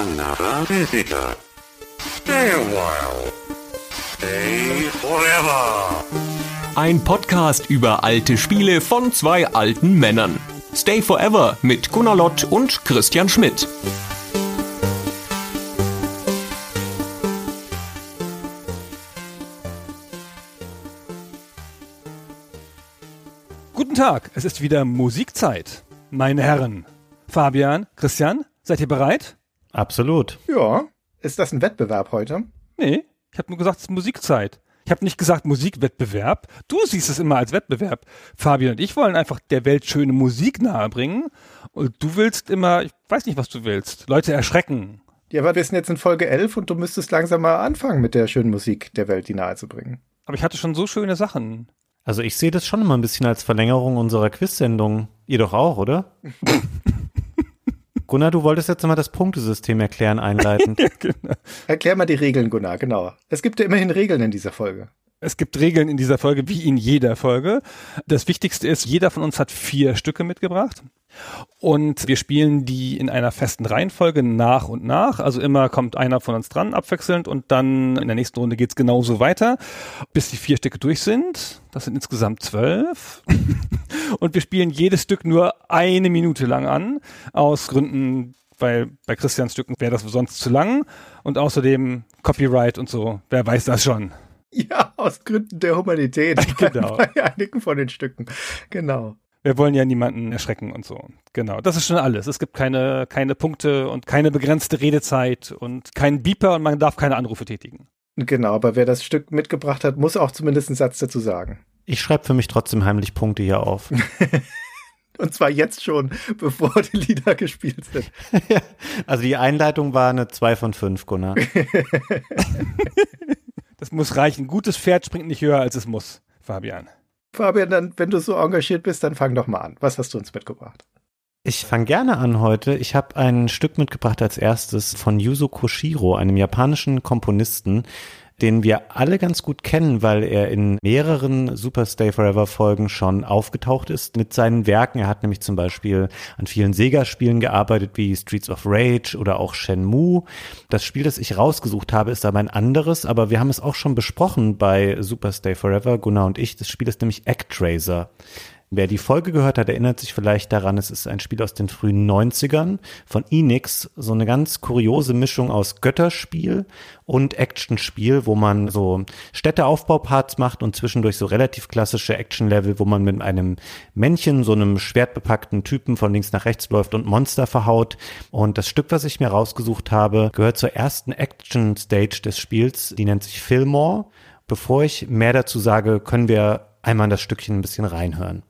another visitor. Stay a while. Stay forever. Ein Podcast über alte Spiele von zwei alten Männern. Stay Forever mit Gunnar Lott und Christian Schmidt. Guten Tag, es ist wieder Musikzeit. Meine Herren, Fabian, Christian, seid ihr bereit? Absolut. Ja. Ist das ein Wettbewerb heute? Nee, ich habe nur gesagt, es ist Musikzeit. Ich habe nicht gesagt Musikwettbewerb. Du siehst es immer als Wettbewerb. Fabian und ich wollen einfach der Welt schöne Musik nahebringen. Und du willst immer, ich weiß nicht, was du willst, Leute erschrecken. Ja, aber wir sind jetzt in Folge 11 und du müsstest langsam mal anfangen mit der schönen Musik der Welt, die nahezubringen. Aber ich hatte schon so schöne Sachen. Also ich sehe das schon immer ein bisschen als Verlängerung unserer Quiz-Sendung. Ihr doch auch, oder? Gunnar, du wolltest jetzt mal das Punktesystem erklären einleitend. genau. Erklär mal die Regeln, Gunnar, genau. Es gibt ja immerhin Regeln in dieser Folge. Es gibt Regeln in dieser Folge, wie in jeder Folge. Das Wichtigste ist, jeder von uns hat vier Stücke mitgebracht. Und wir spielen die in einer festen Reihenfolge nach und nach. Also immer kommt einer von uns dran, abwechselnd, und dann in der nächsten Runde geht's genauso weiter, bis die vier Stücke durch sind. Das sind insgesamt zwölf. und wir spielen jedes Stück nur eine Minute lang an, aus Gründen, weil bei Christians Stücken wäre das sonst zu lang. Und außerdem Copyright und so, wer weiß das schon. Ja, aus Gründen der Humanität. Genau. Bei einigen von den Stücken. Genau. Wir wollen ja niemanden erschrecken und so. Genau. Das ist schon alles. Es gibt keine, keine Punkte und keine begrenzte Redezeit und keinen Beeper und man darf keine Anrufe tätigen. Genau, aber wer das Stück mitgebracht hat, muss auch zumindest einen Satz dazu sagen. Ich schreibe für mich trotzdem heimlich Punkte hier auf. Und zwar jetzt schon, bevor die Lieder gespielt sind. also die Einleitung war eine 2 von 5, Gunnar. Das muss reichen. Gutes Pferd springt nicht höher, als es muss, Fabian. Fabian, dann, wenn du so engagiert bist, dann fang doch mal an. Was hast du uns mitgebracht? Ich fange gerne an heute. Ich habe ein Stück mitgebracht als erstes von Yuzo Koshiro, einem japanischen Komponisten, den wir alle ganz gut kennen, weil er in mehreren Super Stay Forever Folgen schon aufgetaucht ist mit seinen Werken. Er hat nämlich zum Beispiel an vielen Sega-Spielen gearbeitet, wie Streets of Rage oder auch Shenmue. Das Spiel, das ich rausgesucht habe, ist aber ein anderes, aber wir haben es auch schon besprochen bei Super Stay Forever, Gunnar und ich. Das Spiel ist nämlich Actraiser. Wer die Folge gehört hat, erinnert sich vielleicht daran, es ist ein Spiel aus den frühen 90ern von Enix, so eine ganz kuriose Mischung aus Götterspiel und Actionspiel, wo man so Städteaufbauparts macht und zwischendurch so relativ klassische Actionlevel, wo man mit einem Männchen, so einem schwertbepackten Typen von links nach rechts läuft und Monster verhaut. Und das Stück, was ich mir rausgesucht habe, gehört zur ersten Action-Stage des Spiels, die nennt sich Fillmore. Bevor ich mehr dazu sage, können wir einmal in das Stückchen ein bisschen reinhören.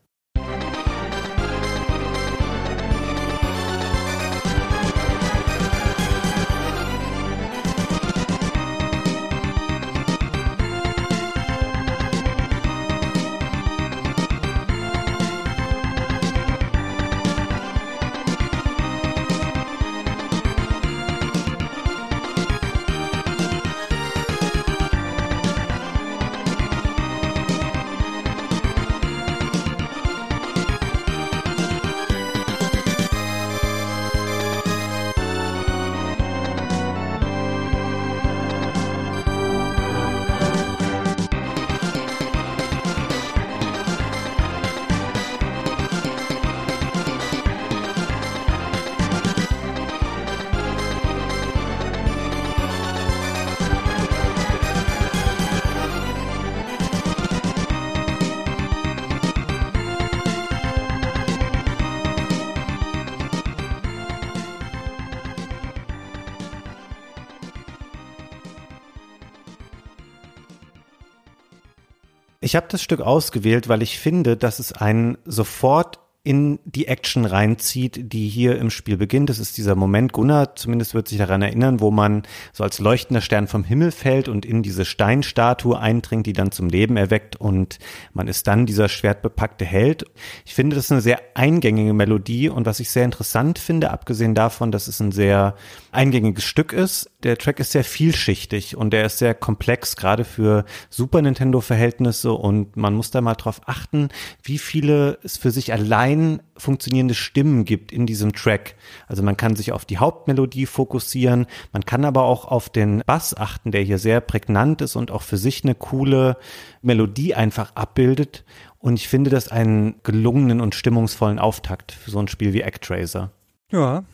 Ich habe das Stück ausgewählt, weil ich finde, dass es einen sofort in die Action reinzieht, die hier im Spiel beginnt. Das ist dieser Moment, Gunnar zumindest wird sich daran erinnern, wo man so als leuchtender Stern vom Himmel fällt und in diese Steinstatue eindringt, die dann zum Leben erweckt und man ist dann dieser schwertbepackte Held. Ich finde, das ist eine sehr eingängige Melodie und was ich sehr interessant finde, abgesehen davon, dass es ein sehr eingängiges Stück ist, Der Track ist sehr vielschichtig und der ist sehr komplex, gerade für Super Nintendo-Verhältnisse und man muss da mal drauf achten, wie viele es für sich allein funktionierende Stimmen gibt in diesem Track. Also man kann sich auf die Hauptmelodie fokussieren, man kann aber auch auf den Bass achten, der hier sehr prägnant ist und auch für sich eine coole Melodie einfach abbildet. Und ich finde das einen gelungenen und stimmungsvollen Auftakt für so ein Spiel wie Actraiser. Ja,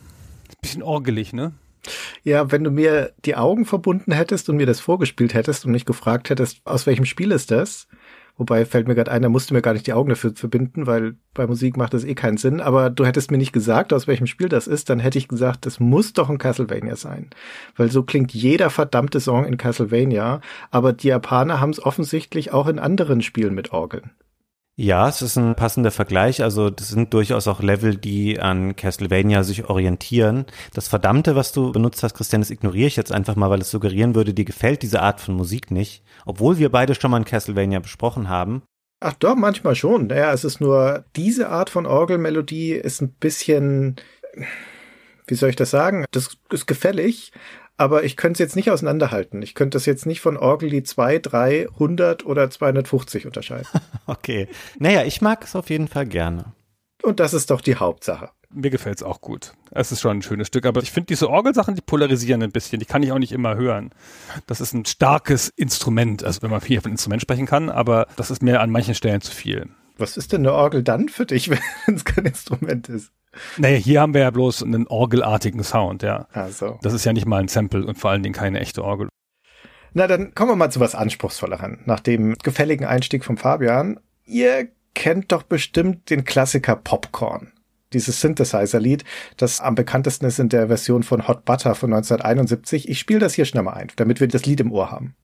bisschen orgelig, ne? Ja, wenn du mir die Augen verbunden hättest und mir das vorgespielt hättest und mich gefragt hättest, aus welchem Spiel ist das? Wobei fällt mir gerade ein, da musste mir gar nicht die Augen dafür verbinden, weil bei Musik macht das eh keinen Sinn. Aber du hättest mir nicht gesagt, aus welchem Spiel das ist, dann hätte ich gesagt, das muss doch ein Castlevania sein. Weil so klingt jeder verdammte Song in Castlevania. Aber die Japaner haben es offensichtlich auch in anderen Spielen mit Orgeln. Ja, es ist ein passender Vergleich. Also das sind durchaus auch Level, die an Castlevania sich orientieren. Das Verdammte, was du benutzt hast, Christian, das ignoriere ich jetzt einfach mal, weil es suggerieren würde, dir gefällt diese Art von Musik nicht. Obwohl wir beide schon mal ein Castlevania besprochen haben. Ach doch, manchmal schon. Naja, es ist nur, diese Art von Orgelmelodie ist ein bisschen, wie soll ich das sagen? Das ist gefällig, aber ich könnte es jetzt nicht auseinanderhalten. Ich könnte das jetzt nicht von Orgellied 2, 3, 100 oder 250 unterscheiden. okay. Naja, ich mag es auf jeden Fall gerne. Und das ist doch die Hauptsache. Mir gefällt es auch gut. Es ist schon ein schönes Stück, aber ich finde diese Orgelsachen, die polarisieren ein bisschen. Die kann ich auch nicht immer hören. Das ist ein starkes Instrument, also wenn man viel von Instrument sprechen kann, aber das ist mir an manchen Stellen zu viel. Was ist denn eine Orgel dann für dich, wenn es kein Instrument ist? Naja, hier haben wir ja bloß einen orgelartigen Sound, ja. Also. Das ist ja nicht mal ein Sample und vor allen Dingen keine echte Orgel. Na, dann kommen wir mal zu was Anspruchsvollerem. Nach dem gefälligen Einstieg von Fabian. Ihr kennt doch bestimmt den Klassiker Popcorn. Dieses Synthesizer-Lied, das am bekanntesten ist in der Version von Hot Butter von 1971. Ich spiele das hier schnell mal ein, damit wir das Lied im Ohr haben.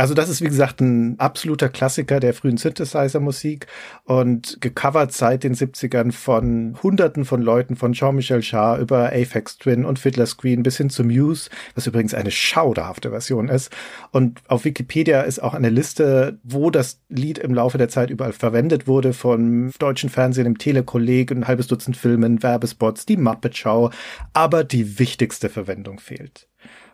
Also das ist wie gesagt ein absoluter Klassiker der frühen Synthesizer-Musik und gecovert seit den 70ern von Hunderten von Leuten, von Jean-Michel Jarre über Aphex Twin und Fiddler Screen bis hin zu Muse, was übrigens eine schauderhafte Version ist. Und auf Wikipedia ist auch eine Liste, wo das Lied im Laufe der Zeit überall verwendet wurde, von deutschen Fernsehen, im Telekolleg, ein halbes Dutzend Filmen, Werbespots, die Muppet Show. Aber die wichtigste Verwendung fehlt.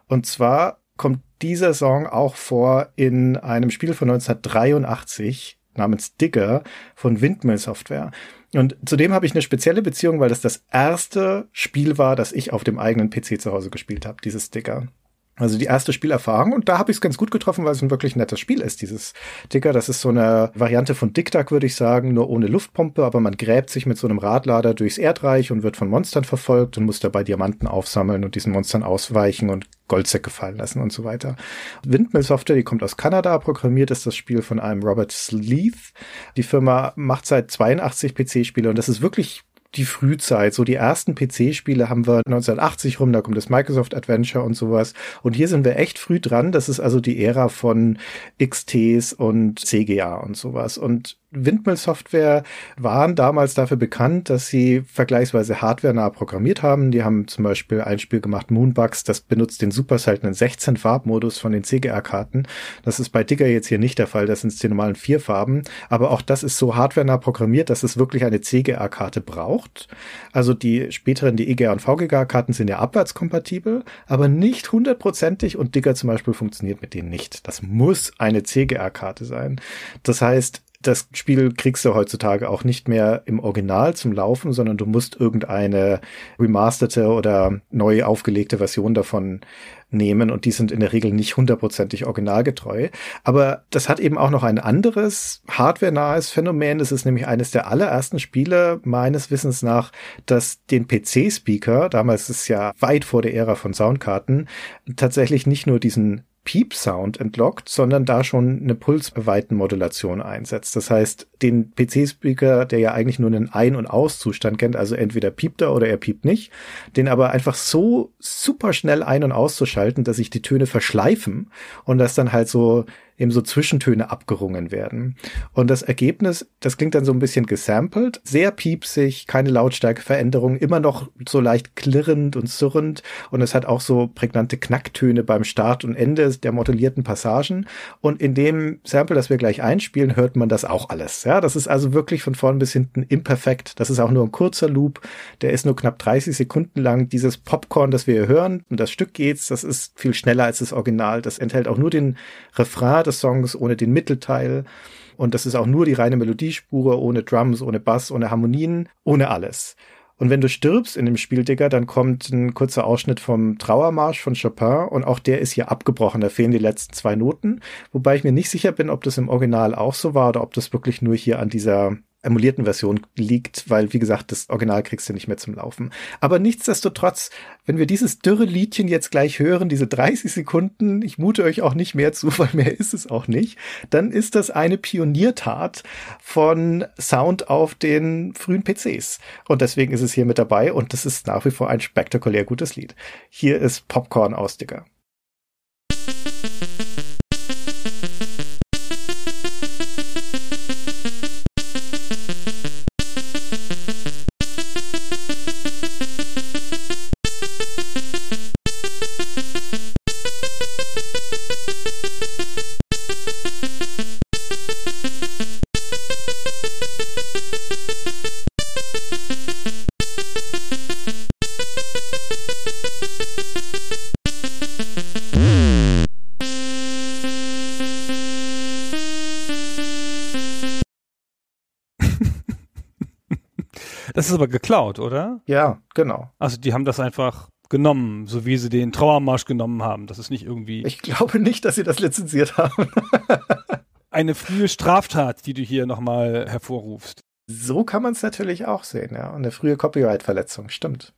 Und zwar kommt dieser Song auch vor in einem Spiel von 1983 namens Digger von Windmill Software. Und zudem habe ich eine spezielle Beziehung, weil das das erste Spiel war, das ich auf dem eigenen PC zu Hause gespielt habe, dieses Digger. Also die erste Spielerfahrung und da habe ich es ganz gut getroffen, weil es ein wirklich nettes Spiel ist, dieses Dicker. Das ist so eine Variante von Dick Duck, würde ich sagen, nur ohne Luftpumpe, aber man gräbt sich mit so einem Radlader durchs Erdreich und wird von Monstern verfolgt und muss dabei Diamanten aufsammeln und diesen Monstern ausweichen und Goldsäcke fallen lassen und so weiter. Windmill Software, die kommt aus Kanada, programmiert ist das Spiel von einem Robert Sleeth. Die Firma macht seit 82 PC-Spiele und das ist wirklich die Frühzeit. So die ersten PC-Spiele haben wir 1980 rum, da kommt das Microsoft Adventure und sowas. Und hier sind wir echt früh dran. Das ist also die Ära von XTs und CGA und sowas. Und Windmill Software waren damals dafür bekannt, dass sie vergleichsweise hardwarenah programmiert haben. Die haben zum Beispiel ein Spiel gemacht, Moonbugs, das benutzt den super seltenen 16 Farbmodus von den CGR-Karten. Das ist bei Digger jetzt hier nicht der Fall, das sind die normalen vier Farben. Aber auch das ist so hardwarenah programmiert, dass es wirklich eine CGR-Karte braucht. Also die späteren, die EGR und VGA-Karten sind ja abwärtskompatibel, aber nicht hundertprozentig und Digger zum Beispiel funktioniert mit denen nicht. Das muss eine CGR-Karte sein. Das heißt, das Spiel kriegst du heutzutage auch nicht mehr im Original zum Laufen, sondern du musst irgendeine remasterte oder neu aufgelegte Version davon nehmen und die sind in der Regel nicht hundertprozentig originalgetreu. Aber das hat eben auch noch ein anderes hardware-nahes Phänomen. Das ist nämlich eines der allerersten Spiele meines Wissens nach, das den PC-Speaker, damals ist es ja weit vor der Ära von Soundkarten, tatsächlich nicht nur diesen Piep-Sound entlockt, sondern da schon eine Pulsweitenmodulation einsetzt. Das heißt, den PC-Speaker, der ja eigentlich nur einen Ein- und Aus-Zustand kennt, also entweder piept er oder er piept nicht, den aber einfach so super schnell ein- und auszuschalten, dass sich die Töne verschleifen und das dann halt so eben so Zwischentöne abgerungen werden. Und das Ergebnis, das klingt dann so ein bisschen gesampelt, sehr piepsig, keine Lautstärkeveränderung, immer noch so leicht klirrend und surrend und es hat auch so prägnante Knacktöne beim Start und Ende der modellierten Passagen. Und in dem Sample, das wir gleich einspielen, hört man das auch alles. Ja, das ist also wirklich von vorn bis hinten imperfekt. Das ist auch nur ein kurzer Loop. Der ist nur knapp 30 Sekunden lang. Dieses Popcorn, das wir hören, und das Stück geht's, das ist viel schneller als das Original. Das enthält auch nur den Refrain des Songs ohne den Mittelteil. Und das ist auch nur die reine Melodiespur, ohne Drums, ohne Bass, ohne Harmonien, ohne alles. Und wenn du stirbst in dem Spiel, Digga, dann kommt ein kurzer Ausschnitt vom Trauermarsch von Chopin und auch der ist hier abgebrochen. Da fehlen die letzten zwei Noten. Wobei ich mir nicht sicher bin, ob das im Original auch so war oder ob das wirklich nur hier an dieser emulierten Version liegt, weil, wie gesagt, das Original kriegst du nicht mehr zum Laufen. Aber nichtsdestotrotz, wenn wir dieses dürre Liedchen jetzt gleich hören, diese 30 Sekunden, ich mute euch auch nicht mehr zu, weil mehr ist es auch nicht, dann ist das eine Pioniertat von Sound auf den frühen PCs. Und deswegen ist es hier mit dabei und das ist nach wie vor ein spektakulär gutes Lied. Hier ist Popcorn aus, Digga. Das ist aber geklaut, oder? Ja, genau. Also die haben das einfach genommen, so wie sie den Trauermarsch genommen haben. Das ist nicht irgendwie Ich glaube nicht, dass sie das lizenziert haben. eine frühe Straftat, die du hier nochmal hervorrufst. So kann man es natürlich auch sehen, ja. Und eine frühe Copyright-Verletzung, stimmt.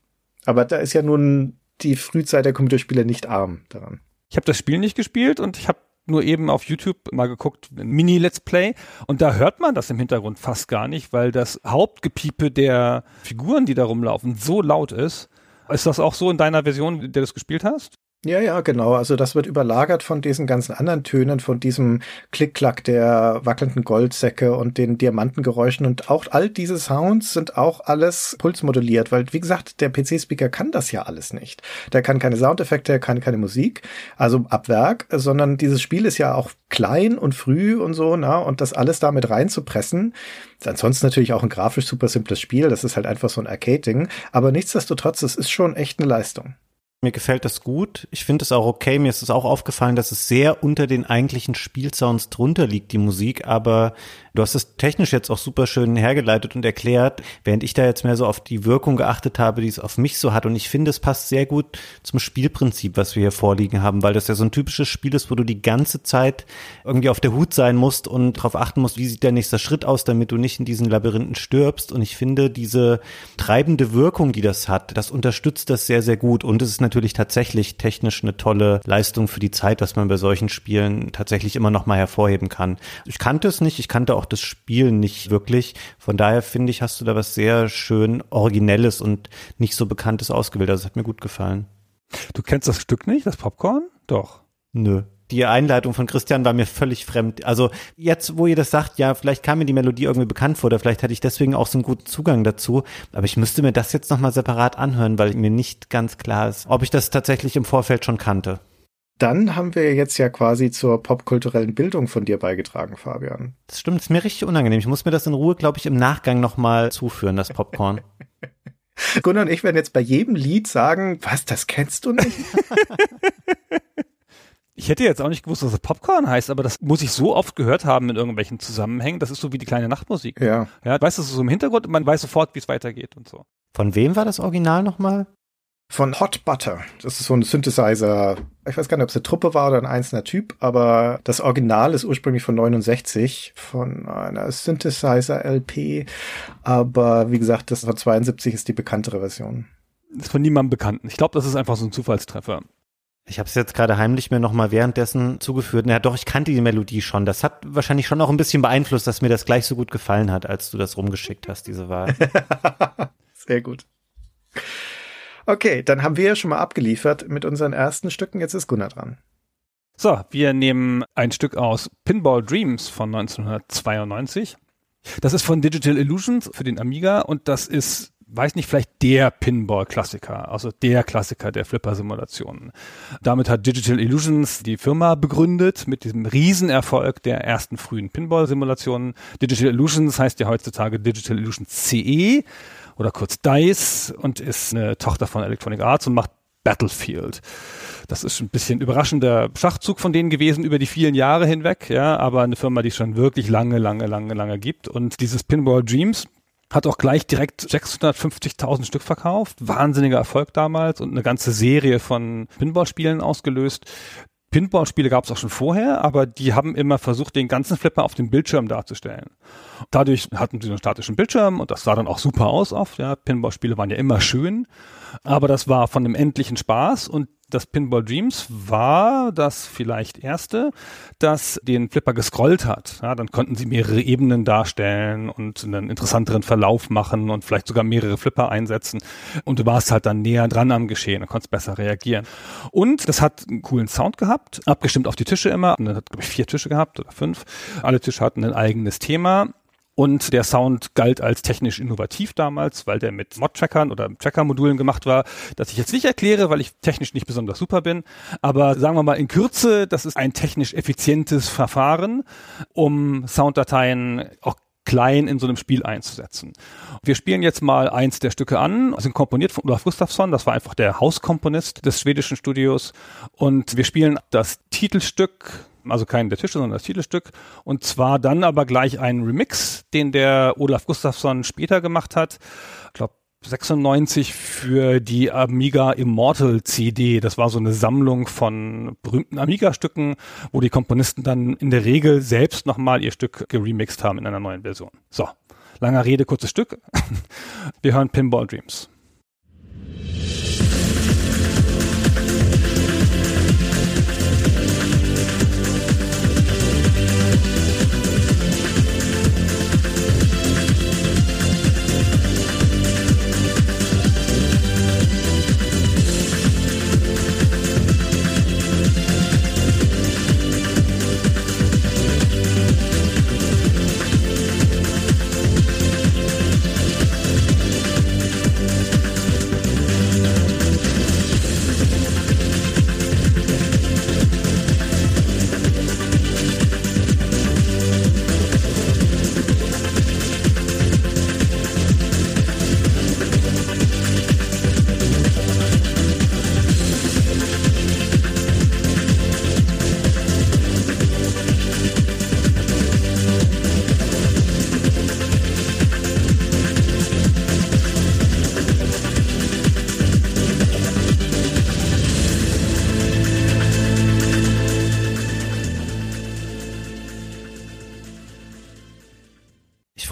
Aber da ist ja nun die Frühzeit der Computerspiele nicht arm daran. Ich habe das Spiel nicht gespielt und ich habe nur eben auf YouTube mal geguckt, Mini-Let's Play, und da hört man das im Hintergrund fast gar nicht, weil das Hauptgepiepe der Figuren, die da rumlaufen, so laut ist. Ist das auch so in deiner Version, in der du es gespielt hast? Ja, ja, genau. Also das wird überlagert von diesen ganzen anderen Tönen, von diesem Klick-Klack der wackelnden Goldsäcke und den Diamantengeräuschen und auch all diese Sounds sind auch alles pulsmoduliert, weil wie gesagt, der PC-Speaker kann das ja alles nicht. Der kann keine Soundeffekte, er kann keine Musik, also ab Werk, sondern dieses Spiel ist ja auch klein und früh und so, na, und das alles damit reinzupressen, ist ansonsten natürlich auch ein grafisch super simples Spiel, das ist halt einfach so ein Arcade-Ding, aber nichtsdestotrotz, es ist schon echt eine Leistung. Mir gefällt das gut. Ich finde es auch okay. Mir ist es auch aufgefallen, dass es sehr unter den eigentlichen Spielsounds drunter liegt, die Musik. Aber du hast es technisch jetzt auch super schön hergeleitet und erklärt, während ich da jetzt mehr so auf die Wirkung geachtet habe, die es auf mich so hat. Und ich finde, es passt sehr gut zum Spielprinzip, was wir hier vorliegen haben, weil das ja so ein typisches Spiel ist, wo du die ganze Zeit irgendwie auf der Hut sein musst und darauf achten musst, wie sieht der nächste Schritt aus, damit du nicht in diesen Labyrinthen stirbst. Und ich finde, diese treibende Wirkung, die das hat, das unterstützt das sehr, sehr gut. Und es ist natürlich tatsächlich technisch eine tolle Leistung für die Zeit, was man bei solchen Spielen tatsächlich immer noch mal hervorheben kann. Ich kannte es nicht, ich kannte auch das Spiel nicht wirklich. Von daher finde ich, hast du da was sehr schön Originelles und nicht so Bekanntes ausgewählt. Also es hat mir gut gefallen. Du kennst das Stück nicht, das Popcorn? Doch. Nö. Die Einleitung von Christian war mir völlig fremd. Also jetzt, wo ihr das sagt, ja, vielleicht kam mir die Melodie irgendwie bekannt vor oder vielleicht hatte ich deswegen auch so einen guten Zugang dazu. Aber ich müsste mir das jetzt nochmal separat anhören, weil mir nicht ganz klar ist, ob ich das tatsächlich im Vorfeld schon kannte. Dann haben wir jetzt ja quasi zur popkulturellen Bildung von dir beigetragen, Fabian. Das stimmt, ist mir richtig unangenehm. Ich muss mir das in Ruhe, glaube ich, im Nachgang nochmal zuführen, das Popcorn. Gunnar und ich werden jetzt bei jedem Lied sagen, was, das kennst du nicht? Ich hätte jetzt auch nicht gewusst, was das Popcorn heißt, aber das muss ich so oft gehört haben in irgendwelchen Zusammenhängen. Das ist so wie die kleine Nachtmusik. ja. Ja, weißt du, so im Hintergrund und man weiß sofort, wie es weitergeht und so. Von wem war das Original nochmal? Von Hot Butter. Das ist so ein Synthesizer. Ich weiß gar nicht, ob es eine Truppe war oder ein einzelner Typ, aber das Original ist ursprünglich von 69, von einer Synthesizer-LP. Aber wie gesagt, das von 72 ist die bekanntere Version. Das ist von niemandem bekannt. Ich glaube, das ist einfach so ein Zufallstreffer. Ich habe es jetzt gerade heimlich mir nochmal währenddessen zugeführt. Na doch, ich kannte die Melodie schon. Das hat wahrscheinlich schon auch ein bisschen beeinflusst, dass mir das gleich so gut gefallen hat, als du das rumgeschickt hast, diese Wahl. Sehr gut. Okay, dann haben wir ja schon mal abgeliefert mit unseren ersten Stücken. Jetzt ist Gunnar dran. So, wir nehmen ein Stück aus Pinball Dreams von 1992. Das ist von Digital Illusions für den Amiga und das ist weiß nicht, vielleicht der Pinball-Klassiker, also der Klassiker der Flipper-Simulationen. Damit hat Digital Illusions die Firma begründet mit diesem Riesenerfolg der ersten frühen Pinball-Simulationen. Digital Illusions heißt ja heutzutage Digital Illusions CE oder kurz DICE und ist eine Tochter von Electronic Arts und macht Battlefield. Das ist ein bisschen überraschender Schachzug von denen gewesen über die vielen Jahre hinweg, ja, aber eine Firma, die es schon wirklich lange, lange, lange, lange gibt. Und dieses Pinball Dreams hat auch gleich direkt 650.000 Stück verkauft. Wahnsinniger Erfolg damals und eine ganze Serie von Pinball-Spielen ausgelöst. Pinball-Spiele gab es auch schon vorher, aber die haben immer versucht, den ganzen Flipper auf dem Bildschirm darzustellen. Dadurch hatten sie einen statischen Bildschirm und das sah dann auch super aus oft. Ja, Pinball-Spiele waren ja immer schön, aber das war von einem endlichen Spaß und das Pinball Dreams war das vielleicht erste, das den Flipper gescrollt hat. Ja, dann konnten sie mehrere Ebenen darstellen und einen interessanteren Verlauf machen und vielleicht sogar mehrere Flipper einsetzen. Und du warst halt dann näher dran am Geschehen und konntest besser reagieren. Und das hat einen coolen Sound gehabt, abgestimmt auf die Tische immer. Und dann hat, glaube ich, vier Tische gehabt oder fünf. Alle Tische hatten ein eigenes Thema. Und der Sound galt als technisch innovativ damals, weil der mit Mod-Trackern oder Tracker-Modulen gemacht war, das ich jetzt nicht erkläre, weil ich technisch nicht besonders super bin. Aber sagen wir mal in Kürze, das ist ein technisch effizientes Verfahren, um Sounddateien auch klein in so einem Spiel einzusetzen. Wir spielen jetzt mal eins der Stücke an, sind komponiert von Olaf Gustafsson, das war einfach der Hauskomponist des schwedischen Studios und wir spielen das Titelstück also keinen der Tische, sondern das Titelstück. Und zwar dann aber gleich einen Remix, den der Olaf Gustafsson später gemacht hat. Ich glaube, 96 für die Amiga Immortal CD. Das war so eine Sammlung von berühmten Amiga-Stücken, wo die Komponisten dann in der Regel selbst nochmal ihr Stück geremixed haben in einer neuen Version. So, langer Rede, kurzes Stück. Wir hören Pinball Dreams.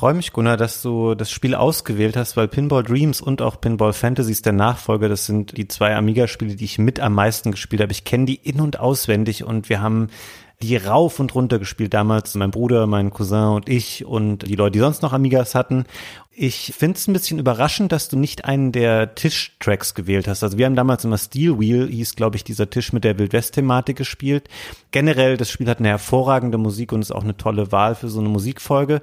Freue mich, Gunnar, dass du das Spiel ausgewählt hast, weil Pinball Dreams und auch Pinball Fantasies der Nachfolger, das sind die zwei Amiga-Spiele, die ich mit am meisten gespielt habe. Ich kenne die in- und auswendig und wir haben die rauf und runter gespielt damals, mein Bruder, mein Cousin und ich und die Leute, die sonst noch Amigas hatten. Ich finde es ein bisschen überraschend, dass du nicht einen der Tischtracks gewählt hast. Also wir haben damals immer Steel Wheel, hieß glaube ich dieser Tisch mit der Wildwest-Thematik gespielt. Generell, das Spiel hat eine hervorragende Musik und ist auch eine tolle Wahl für so eine Musikfolge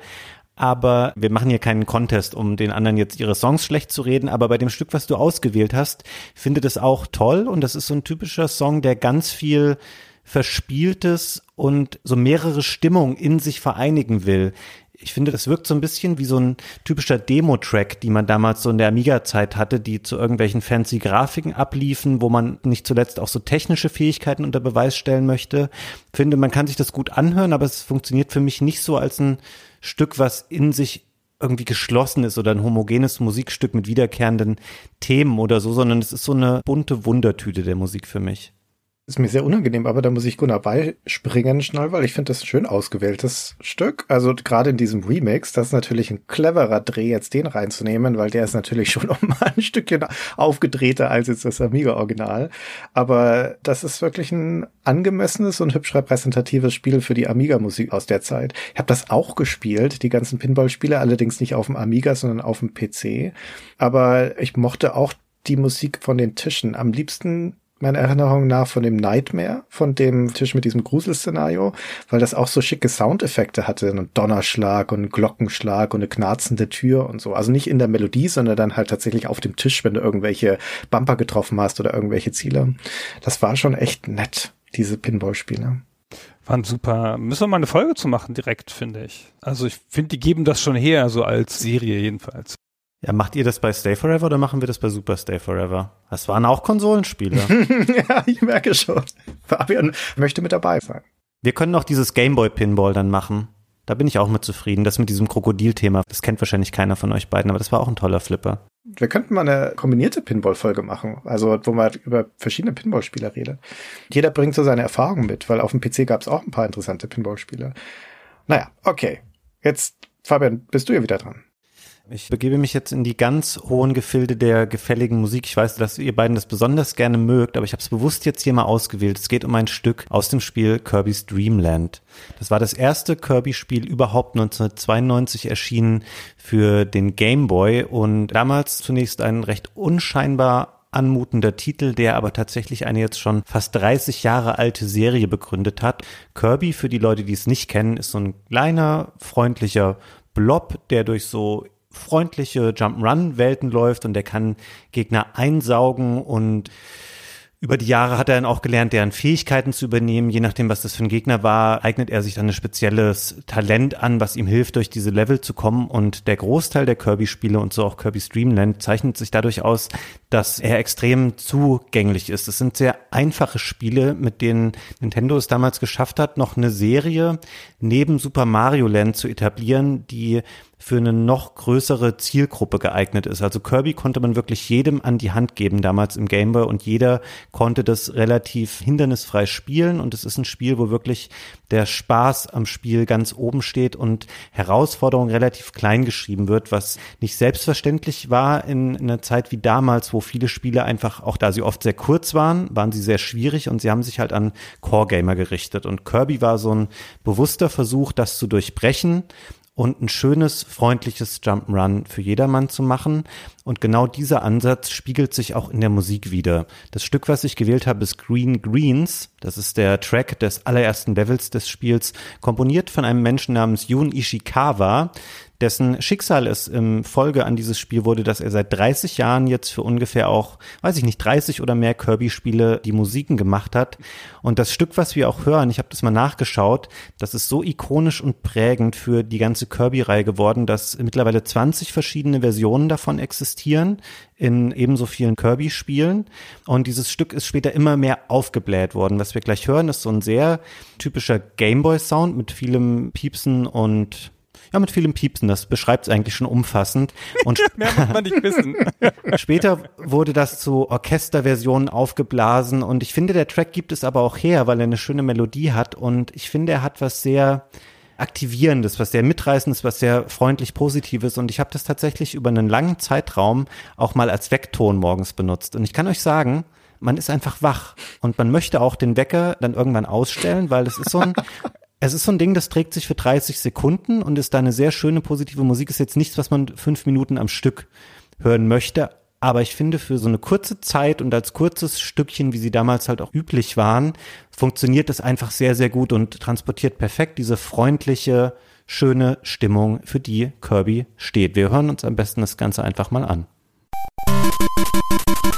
aber wir machen hier keinen Contest, um den anderen jetzt ihre Songs schlecht zu reden, aber bei dem Stück, was du ausgewählt hast, finde das auch toll und das ist so ein typischer Song, der ganz viel Verspieltes und so mehrere Stimmungen in sich vereinigen will. Ich finde, das wirkt so ein bisschen wie so ein typischer Demo-Track, die man damals so in der Amiga-Zeit hatte, die zu irgendwelchen fancy Grafiken abliefen, wo man nicht zuletzt auch so technische Fähigkeiten unter Beweis stellen möchte. Finde, man kann sich das gut anhören, aber es funktioniert für mich nicht so als ein Stück, was in sich irgendwie geschlossen ist oder ein homogenes Musikstück mit wiederkehrenden Themen oder so, sondern es ist so eine bunte Wundertüte der Musik für mich ist mir sehr unangenehm, aber da muss ich Gunnar beispringen schnell, weil ich finde das ein schön ausgewähltes Stück. Also gerade in diesem Remix, das ist natürlich ein cleverer Dreh, jetzt den reinzunehmen, weil der ist natürlich schon noch ein Stückchen aufgedrehter als jetzt das Amiga-Original. Aber das ist wirklich ein angemessenes und hübsch repräsentatives Spiel für die Amiga-Musik aus der Zeit. Ich habe das auch gespielt, die ganzen Pinball-Spiele, allerdings nicht auf dem Amiga, sondern auf dem PC. Aber ich mochte auch die Musik von den Tischen. Am liebsten meiner Erinnerung nach von dem Nightmare, von dem Tisch mit diesem Gruselszenario, weil das auch so schicke Soundeffekte hatte, einen Donnerschlag und einen Glockenschlag und eine knarzende Tür und so. Also nicht in der Melodie, sondern dann halt tatsächlich auf dem Tisch, wenn du irgendwelche Bumper getroffen hast oder irgendwelche Ziele. Das war schon echt nett, diese Pinball-Spiele. Waren super. Müssen wir mal eine Folge zu machen direkt, finde ich. Also ich finde, die geben das schon her, so als Serie jedenfalls. Ja, macht ihr das bei Stay Forever oder machen wir das bei Super Stay Forever? Das waren auch Konsolenspiele. ja, ich merke schon. Fabian möchte mit dabei sein. Wir können auch dieses Gameboy Pinball dann machen. Da bin ich auch mit zufrieden. Das mit diesem Krokodil-Thema, das kennt wahrscheinlich keiner von euch beiden, aber das war auch ein toller Flipper. Wir könnten mal eine kombinierte Pinball-Folge machen, also wo man über verschiedene Pinball-Spieler redet. Jeder bringt so seine Erfahrungen mit, weil auf dem PC gab es auch ein paar interessante Pinball-Spieler. Naja, okay. Jetzt, Fabian, bist du ja wieder dran. Ich begebe mich jetzt in die ganz hohen Gefilde der gefälligen Musik. Ich weiß, dass ihr beiden das besonders gerne mögt, aber ich habe es bewusst jetzt hier mal ausgewählt. Es geht um ein Stück aus dem Spiel Kirby's Dreamland. Das war das erste Kirby-Spiel überhaupt 1992 erschienen für den Game Boy und damals zunächst ein recht unscheinbar anmutender Titel, der aber tatsächlich eine jetzt schon fast 30 Jahre alte Serie begründet hat. Kirby, für die Leute, die es nicht kennen, ist so ein kleiner, freundlicher Blob, der durch so freundliche Jump'n'Run-Welten läuft und der kann Gegner einsaugen und über die Jahre hat er dann auch gelernt, deren Fähigkeiten zu übernehmen. Je nachdem, was das für ein Gegner war, eignet er sich dann ein spezielles Talent an, was ihm hilft, durch diese Level zu kommen. Und der Großteil der Kirby-Spiele und so auch Kirby's Dreamland zeichnet sich dadurch aus, dass er extrem zugänglich ist. Es sind sehr einfache Spiele, mit denen Nintendo es damals geschafft hat, noch eine Serie neben Super Mario Land zu etablieren, die für eine noch größere Zielgruppe geeignet ist. Also Kirby konnte man wirklich jedem an die Hand geben damals im Game Boy und jeder konnte das relativ hindernisfrei spielen. Und es ist ein Spiel, wo wirklich der Spaß am Spiel ganz oben steht und Herausforderung relativ klein geschrieben wird, was nicht selbstverständlich war in, in einer Zeit wie damals, wo viele Spiele einfach, auch da sie oft sehr kurz waren, waren sie sehr schwierig und sie haben sich halt an Core-Gamer gerichtet. Und Kirby war so ein bewusster Versuch, das zu durchbrechen und ein schönes, freundliches Jump'n'Run für jedermann zu machen. Und genau dieser Ansatz spiegelt sich auch in der Musik wieder. Das Stück, was ich gewählt habe, ist Green Greens. Das ist der Track des allerersten Levels des Spiels, komponiert von einem Menschen namens Jun Ishikawa, dessen Schicksal es im Folge an dieses Spiel wurde, dass er seit 30 Jahren jetzt für ungefähr auch, weiß ich nicht, 30 oder mehr Kirby-Spiele die Musiken gemacht hat. Und das Stück, was wir auch hören, ich habe das mal nachgeschaut, das ist so ikonisch und prägend für die ganze Kirby-Reihe geworden, dass mittlerweile 20 verschiedene Versionen davon existieren in ebenso vielen Kirby-Spielen. Und dieses Stück ist später immer mehr aufgebläht worden. Was wir gleich hören, ist so ein sehr typischer Gameboy-Sound mit vielem Piepsen und ja, mit vielem Piepsen. Das beschreibt es eigentlich schon umfassend. Und Mehr muss man nicht wissen. später wurde das zu Orchesterversionen aufgeblasen. Und ich finde, der Track gibt es aber auch her, weil er eine schöne Melodie hat. Und ich finde, er hat was sehr Aktivierendes, was sehr Mitreißendes, was sehr freundlich Positives. Und ich habe das tatsächlich über einen langen Zeitraum auch mal als Weckton morgens benutzt. Und ich kann euch sagen, man ist einfach wach und man möchte auch den Wecker dann irgendwann ausstellen, weil es ist so ein es ist so ein Ding, das trägt sich für 30 Sekunden und ist da eine sehr schöne positive Musik. Ist jetzt nichts, was man fünf Minuten am Stück hören möchte. Aber ich finde, für so eine kurze Zeit und als kurzes Stückchen, wie sie damals halt auch üblich waren, funktioniert das einfach sehr, sehr gut und transportiert perfekt diese freundliche, schöne Stimmung, für die Kirby steht. Wir hören uns am besten das Ganze einfach mal an. Musik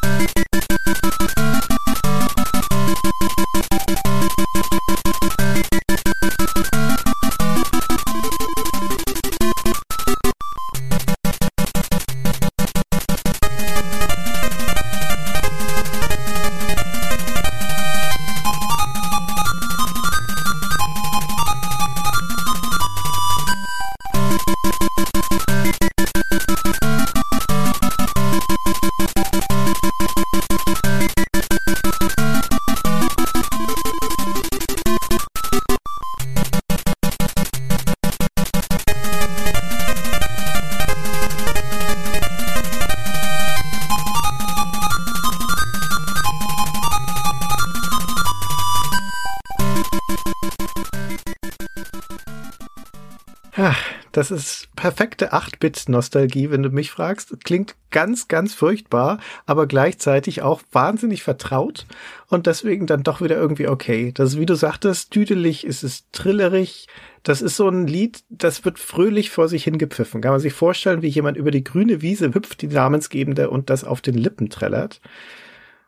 8-Bit-Nostalgie, wenn du mich fragst. Klingt ganz, ganz furchtbar, aber gleichzeitig auch wahnsinnig vertraut und deswegen dann doch wieder irgendwie okay. Das ist, wie du sagtest, tüdelig, ist es trillerig. Das ist so ein Lied, das wird fröhlich vor sich hingepfiffen. Kann man sich vorstellen, wie jemand über die grüne Wiese hüpft, die namensgebende, und das auf den Lippen trällert.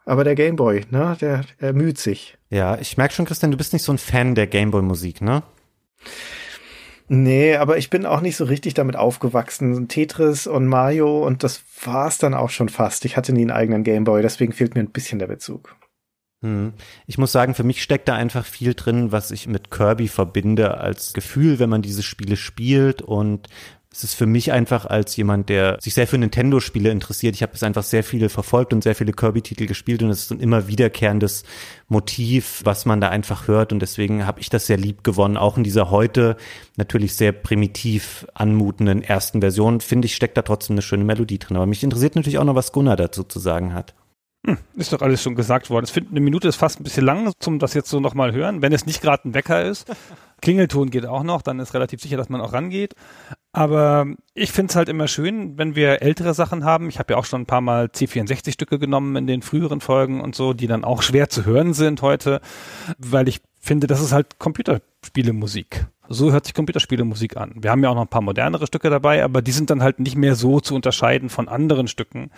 Aber der Gameboy, ne, der ermüht sich. Ja, ich merke schon, Christian, du bist nicht so ein Fan der Gameboy-Musik, ne? Nee, aber ich bin auch nicht so richtig damit aufgewachsen. Tetris und Mario und das war's dann auch schon fast. Ich hatte nie einen eigenen Gameboy, deswegen fehlt mir ein bisschen der Bezug. Hm. Ich muss sagen, für mich steckt da einfach viel drin, was ich mit Kirby verbinde als Gefühl, wenn man diese Spiele spielt und es ist für mich einfach als jemand, der sich sehr für Nintendo-Spiele interessiert. Ich habe es einfach sehr viele verfolgt und sehr viele Kirby-Titel gespielt und es ist ein immer wiederkehrendes Motiv, was man da einfach hört und deswegen habe ich das sehr lieb gewonnen. Auch in dieser heute natürlich sehr primitiv anmutenden ersten Version, finde ich, steckt da trotzdem eine schöne Melodie drin. Aber mich interessiert natürlich auch noch, was Gunnar dazu zu sagen hat. Hm, ist doch alles schon gesagt worden. Ich finde, eine Minute ist fast ein bisschen lang, zum das jetzt so nochmal hören, wenn es nicht gerade ein Wecker ist. Klingelton geht auch noch, dann ist relativ sicher, dass man auch rangeht. Aber ich finde es halt immer schön, wenn wir ältere Sachen haben. Ich habe ja auch schon ein paar Mal C64-Stücke genommen in den früheren Folgen und so, die dann auch schwer zu hören sind heute, weil ich finde, das ist halt Computerspielemusik. So hört sich Computerspielemusik an. Wir haben ja auch noch ein paar modernere Stücke dabei, aber die sind dann halt nicht mehr so zu unterscheiden von anderen Stücken,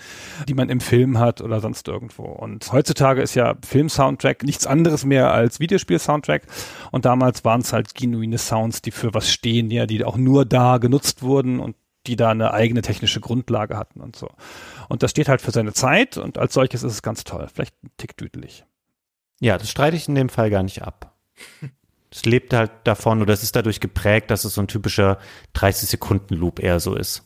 die man im Film hat oder sonst irgendwo. Und heutzutage ist ja Film-Soundtrack nichts anderes mehr als Videospiel-Soundtrack. Und damals waren es halt genuine Sounds, die für was stehen, ja, die auch nur da genutzt wurden und die da eine eigene technische Grundlage hatten und so. Und das steht halt für seine Zeit und als solches ist es ganz toll. Vielleicht ein Tick düdelig. Ja, das streite ich in dem Fall gar nicht ab. Es lebt halt davon oder es ist dadurch geprägt, dass es so ein typischer 30 Sekunden Loop eher so ist.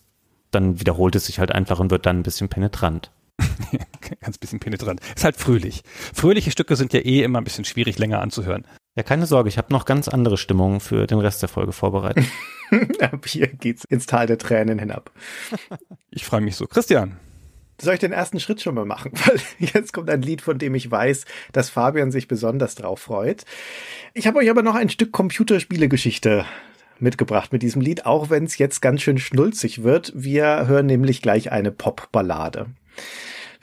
Dann wiederholt es sich halt einfach und wird dann ein bisschen penetrant. Ganz bisschen penetrant. Ist halt fröhlich. Fröhliche Stücke sind ja eh immer ein bisschen schwierig länger anzuhören. Ja, keine Sorge, ich habe noch ganz andere Stimmungen für den Rest der Folge vorbereitet. Ab hier geht's ins Tal der Tränen hinab. Ich freue mich so. Christian, soll ich den ersten Schritt schon mal machen? Weil jetzt kommt ein Lied, von dem ich weiß, dass Fabian sich besonders drauf freut. Ich habe euch aber noch ein Stück Computerspielegeschichte mitgebracht mit diesem Lied, auch wenn es jetzt ganz schön schnulzig wird. Wir hören nämlich gleich eine Popballade.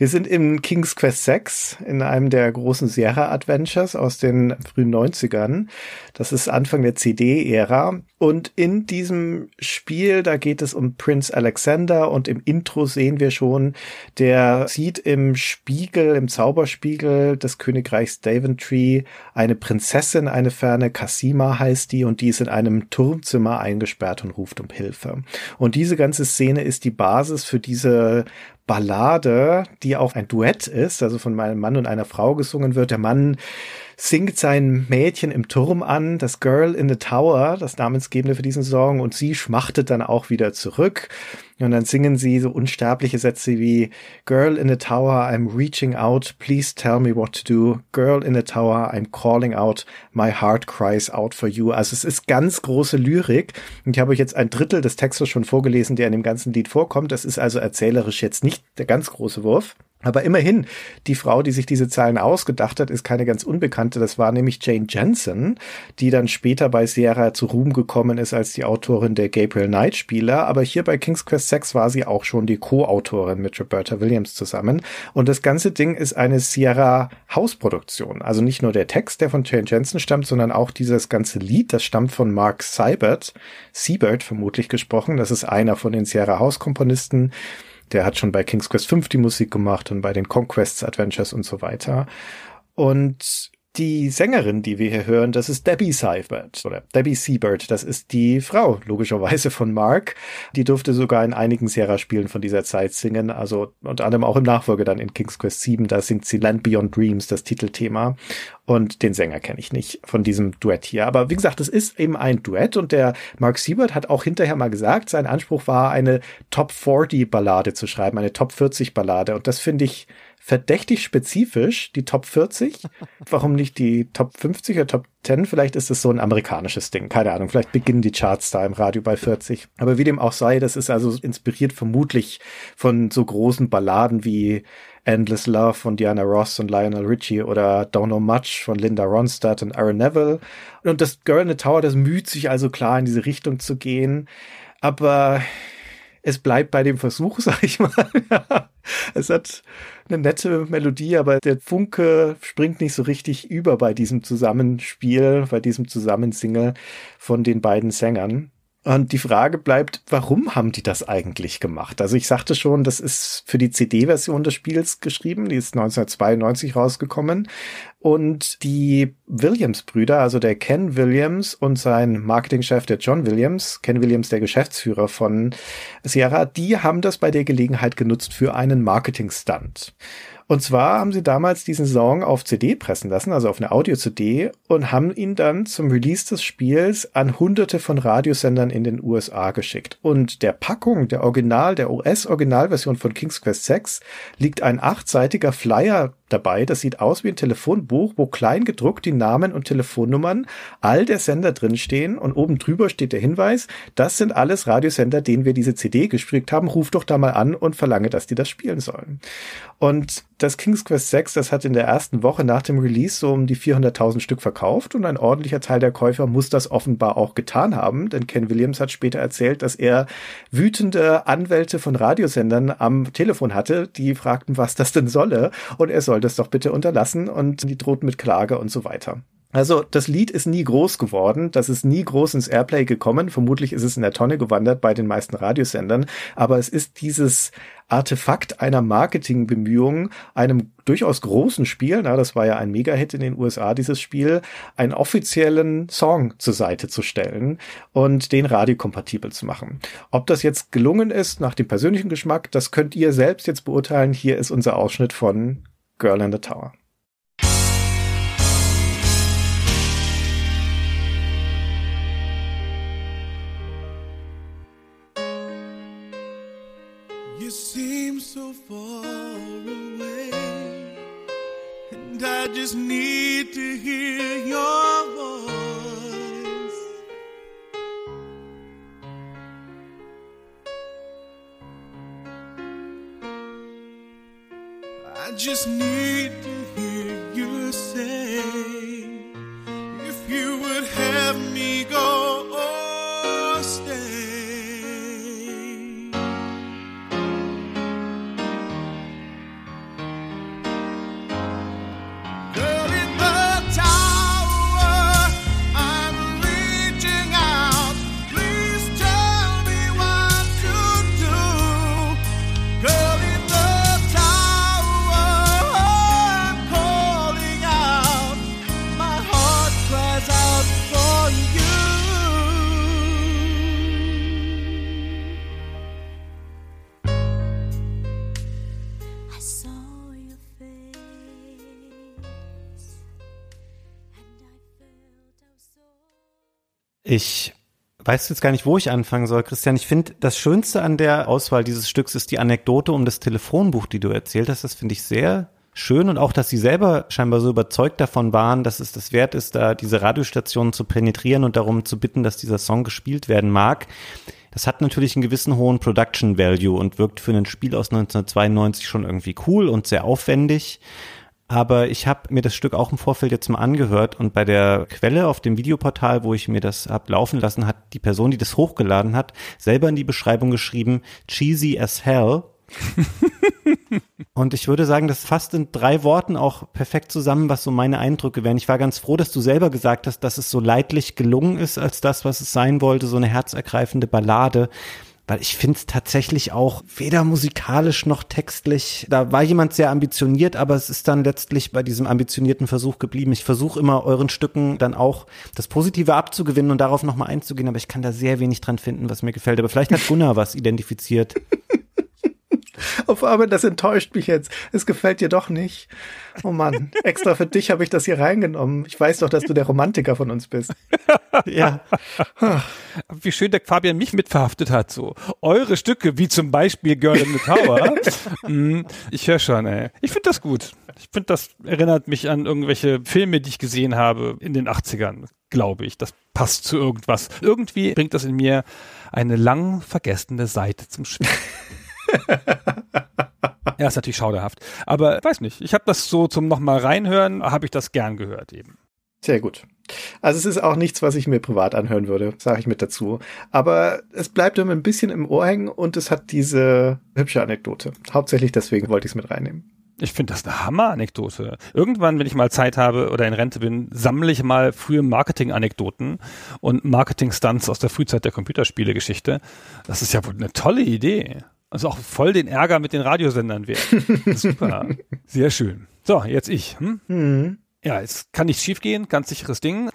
Wir sind in King's Quest 6, in einem der großen Sierra-Adventures aus den frühen 90ern. Das ist Anfang der CD-Ära. Und in diesem Spiel, da geht es um Prince Alexander und im Intro sehen wir schon, der sieht im Spiegel, im Zauberspiegel des Königreichs Daventry eine Prinzessin, eine ferne Cassima heißt die und die ist in einem Turmzimmer eingesperrt und ruft um Hilfe. Und diese ganze Szene ist die Basis für diese Ballade, die auch ein Duett ist, also von meinem Mann und einer Frau gesungen wird. Der Mann singt sein Mädchen im Turm an, das Girl in the Tower, das namensgebende für diesen Song, und sie schmachtet dann auch wieder zurück. Und dann singen sie so unsterbliche Sätze wie Girl in the Tower, I'm reaching out, please tell me what to do. Girl in the Tower, I'm calling out, my heart cries out for you. Also es ist ganz große Lyrik. Und ich habe euch jetzt ein Drittel des Textes schon vorgelesen, der in dem ganzen Lied vorkommt. Das ist also erzählerisch jetzt nicht der ganz große Wurf. Aber immerhin, die Frau, die sich diese Zahlen ausgedacht hat, ist keine ganz unbekannte. Das war nämlich Jane Jensen, die dann später bei Sierra zu Ruhm gekommen ist als die Autorin der Gabriel Knight Spieler. Aber hier bei King's Quest 6 war sie auch schon die Co-Autorin mit Roberta Williams zusammen. Und das ganze Ding ist eine Sierra Hausproduktion. Also nicht nur der Text, der von Jane Jensen stammt, sondern auch dieses ganze Lied, das stammt von Mark Seibert, Siebert vermutlich gesprochen. Das ist einer von den Sierra House Komponisten der hat schon bei King's Quest 5 die Musik gemacht und bei den Conquests Adventures und so weiter. Und die Sängerin, die wir hier hören, das ist Debbie Seibert oder Debbie Seabird. Das ist die Frau, logischerweise von Mark. Die durfte sogar in einigen Sierra-Spielen von dieser Zeit singen. Also unter anderem auch im Nachfolger dann in King's Quest 7. Da singt sie Land Beyond Dreams, das Titelthema. Und den Sänger kenne ich nicht von diesem Duett hier. Aber wie gesagt, es ist eben ein Duett und der Mark Siebert hat auch hinterher mal gesagt, sein Anspruch war, eine Top 40 Ballade zu schreiben, eine Top 40 Ballade. Und das finde ich verdächtig spezifisch, die Top 40. Warum nicht die Top 50 oder Top 10? Vielleicht ist es so ein amerikanisches Ding. Keine Ahnung. Vielleicht beginnen die Charts da im Radio bei 40. Aber wie dem auch sei, das ist also inspiriert vermutlich von so großen Balladen wie Endless Love von Diana Ross und Lionel Richie oder Don't Know Much von Linda Ronstadt und Aaron Neville. Und das Girl in the Tower, das müht sich also klar in diese Richtung zu gehen. Aber es bleibt bei dem Versuch, sag ich mal. es hat eine nette Melodie, aber der Funke springt nicht so richtig über bei diesem Zusammenspiel, bei diesem Zusammensingle von den beiden Sängern. Und die Frage bleibt, warum haben die das eigentlich gemacht? Also ich sagte schon, das ist für die CD-Version des Spiels geschrieben, die ist 1992 rausgekommen. Und die Williams-Brüder, also der Ken Williams und sein Marketingchef, der John Williams, Ken Williams, der Geschäftsführer von Sierra, die haben das bei der Gelegenheit genutzt für einen Marketing-Stunt. Und zwar haben sie damals diesen Song auf CD pressen lassen, also auf eine Audio-CD, und haben ihn dann zum Release des Spiels an hunderte von Radiosendern in den USA geschickt. Und der Packung der Original, der US-Originalversion von King's Quest 6 liegt ein achtseitiger Flyer dabei. Das sieht aus wie ein Telefonbuch, wo klein gedruckt die Namen und Telefonnummern all der Sender drinstehen und oben drüber steht der Hinweis, das sind alles Radiosender, denen wir diese CD gespielt haben. Ruf doch da mal an und verlange, dass die das spielen sollen. Und das King's Quest 6, das hat in der ersten Woche nach dem Release so um die 400.000 Stück verkauft und ein ordentlicher Teil der Käufer muss das offenbar auch getan haben, denn Ken Williams hat später erzählt, dass er wütende Anwälte von Radiosendern am Telefon hatte, die fragten, was das denn solle und er soll das doch bitte unterlassen und die drohten mit Klage und so weiter. Also das Lied ist nie groß geworden, das ist nie groß ins Airplay gekommen, vermutlich ist es in der Tonne gewandert bei den meisten Radiosendern, aber es ist dieses Artefakt einer Marketingbemühung, einem durchaus großen Spiel, na, das war ja ein Mega-Hit in den USA, dieses Spiel, einen offiziellen Song zur Seite zu stellen und den radiokompatibel zu machen. Ob das jetzt gelungen ist nach dem persönlichen Geschmack, das könnt ihr selbst jetzt beurteilen. Hier ist unser Ausschnitt von Girl in the Tower. Just need to hear your voice. I just need Ich weiß jetzt gar nicht, wo ich anfangen soll, Christian. Ich finde, das Schönste an der Auswahl dieses Stücks ist die Anekdote um das Telefonbuch, die du erzählt hast. Das finde ich sehr schön und auch, dass sie selber scheinbar so überzeugt davon waren, dass es das wert ist, da diese Radiostationen zu penetrieren und darum zu bitten, dass dieser Song gespielt werden mag. Das hat natürlich einen gewissen hohen Production Value und wirkt für ein Spiel aus 1992 schon irgendwie cool und sehr aufwendig. Aber ich habe mir das Stück auch im Vorfeld jetzt mal angehört und bei der Quelle auf dem Videoportal, wo ich mir das hab laufen lassen, hat die Person, die das hochgeladen hat, selber in die Beschreibung geschrieben, cheesy as hell. und ich würde sagen, das fasst in drei Worten auch perfekt zusammen, was so meine Eindrücke wären. Ich war ganz froh, dass du selber gesagt hast, dass es so leidlich gelungen ist als das, was es sein wollte, so eine herzergreifende Ballade weil ich finde es tatsächlich auch weder musikalisch noch textlich. Da war jemand sehr ambitioniert, aber es ist dann letztlich bei diesem ambitionierten Versuch geblieben. Ich versuche immer euren Stücken dann auch das Positive abzugewinnen und darauf nochmal einzugehen, aber ich kann da sehr wenig dran finden, was mir gefällt. Aber vielleicht hat Gunnar was identifiziert. Auf einmal, das enttäuscht mich jetzt. Es gefällt dir doch nicht. Oh Mann, extra für dich habe ich das hier reingenommen. Ich weiß doch, dass du der Romantiker von uns bist. ja. Wie schön der Fabian mich mitverhaftet hat, so. Eure Stücke, wie zum Beispiel Girl in the Tower. mm, ich höre schon, ey. Ich finde das gut. Ich finde, das erinnert mich an irgendwelche Filme, die ich gesehen habe in den 80ern, glaube ich. Das passt zu irgendwas. Irgendwie bringt das in mir eine lang vergessene Seite zum Schwingen. ja, ist natürlich schauderhaft. Aber weiß nicht, ich habe das so zum nochmal reinhören, habe ich das gern gehört eben. Sehr gut. Also es ist auch nichts, was ich mir privat anhören würde, sage ich mit dazu. Aber es bleibt immer ein bisschen im Ohr hängen und es hat diese hübsche Anekdote. Hauptsächlich deswegen wollte ich es mit reinnehmen. Ich finde das eine Hammer-Anekdote. Irgendwann, wenn ich mal Zeit habe oder in Rente bin, sammle ich mal frühe Marketing-Anekdoten und Marketing-Stunts aus der Frühzeit der Computerspiele-Geschichte. Das ist ja wohl eine tolle Idee. Also auch voll den Ärger mit den Radiosendern wert. Super. Sehr schön. So, jetzt ich. Hm? Ja, es kann nicht schiefgehen, ganz sicheres Ding.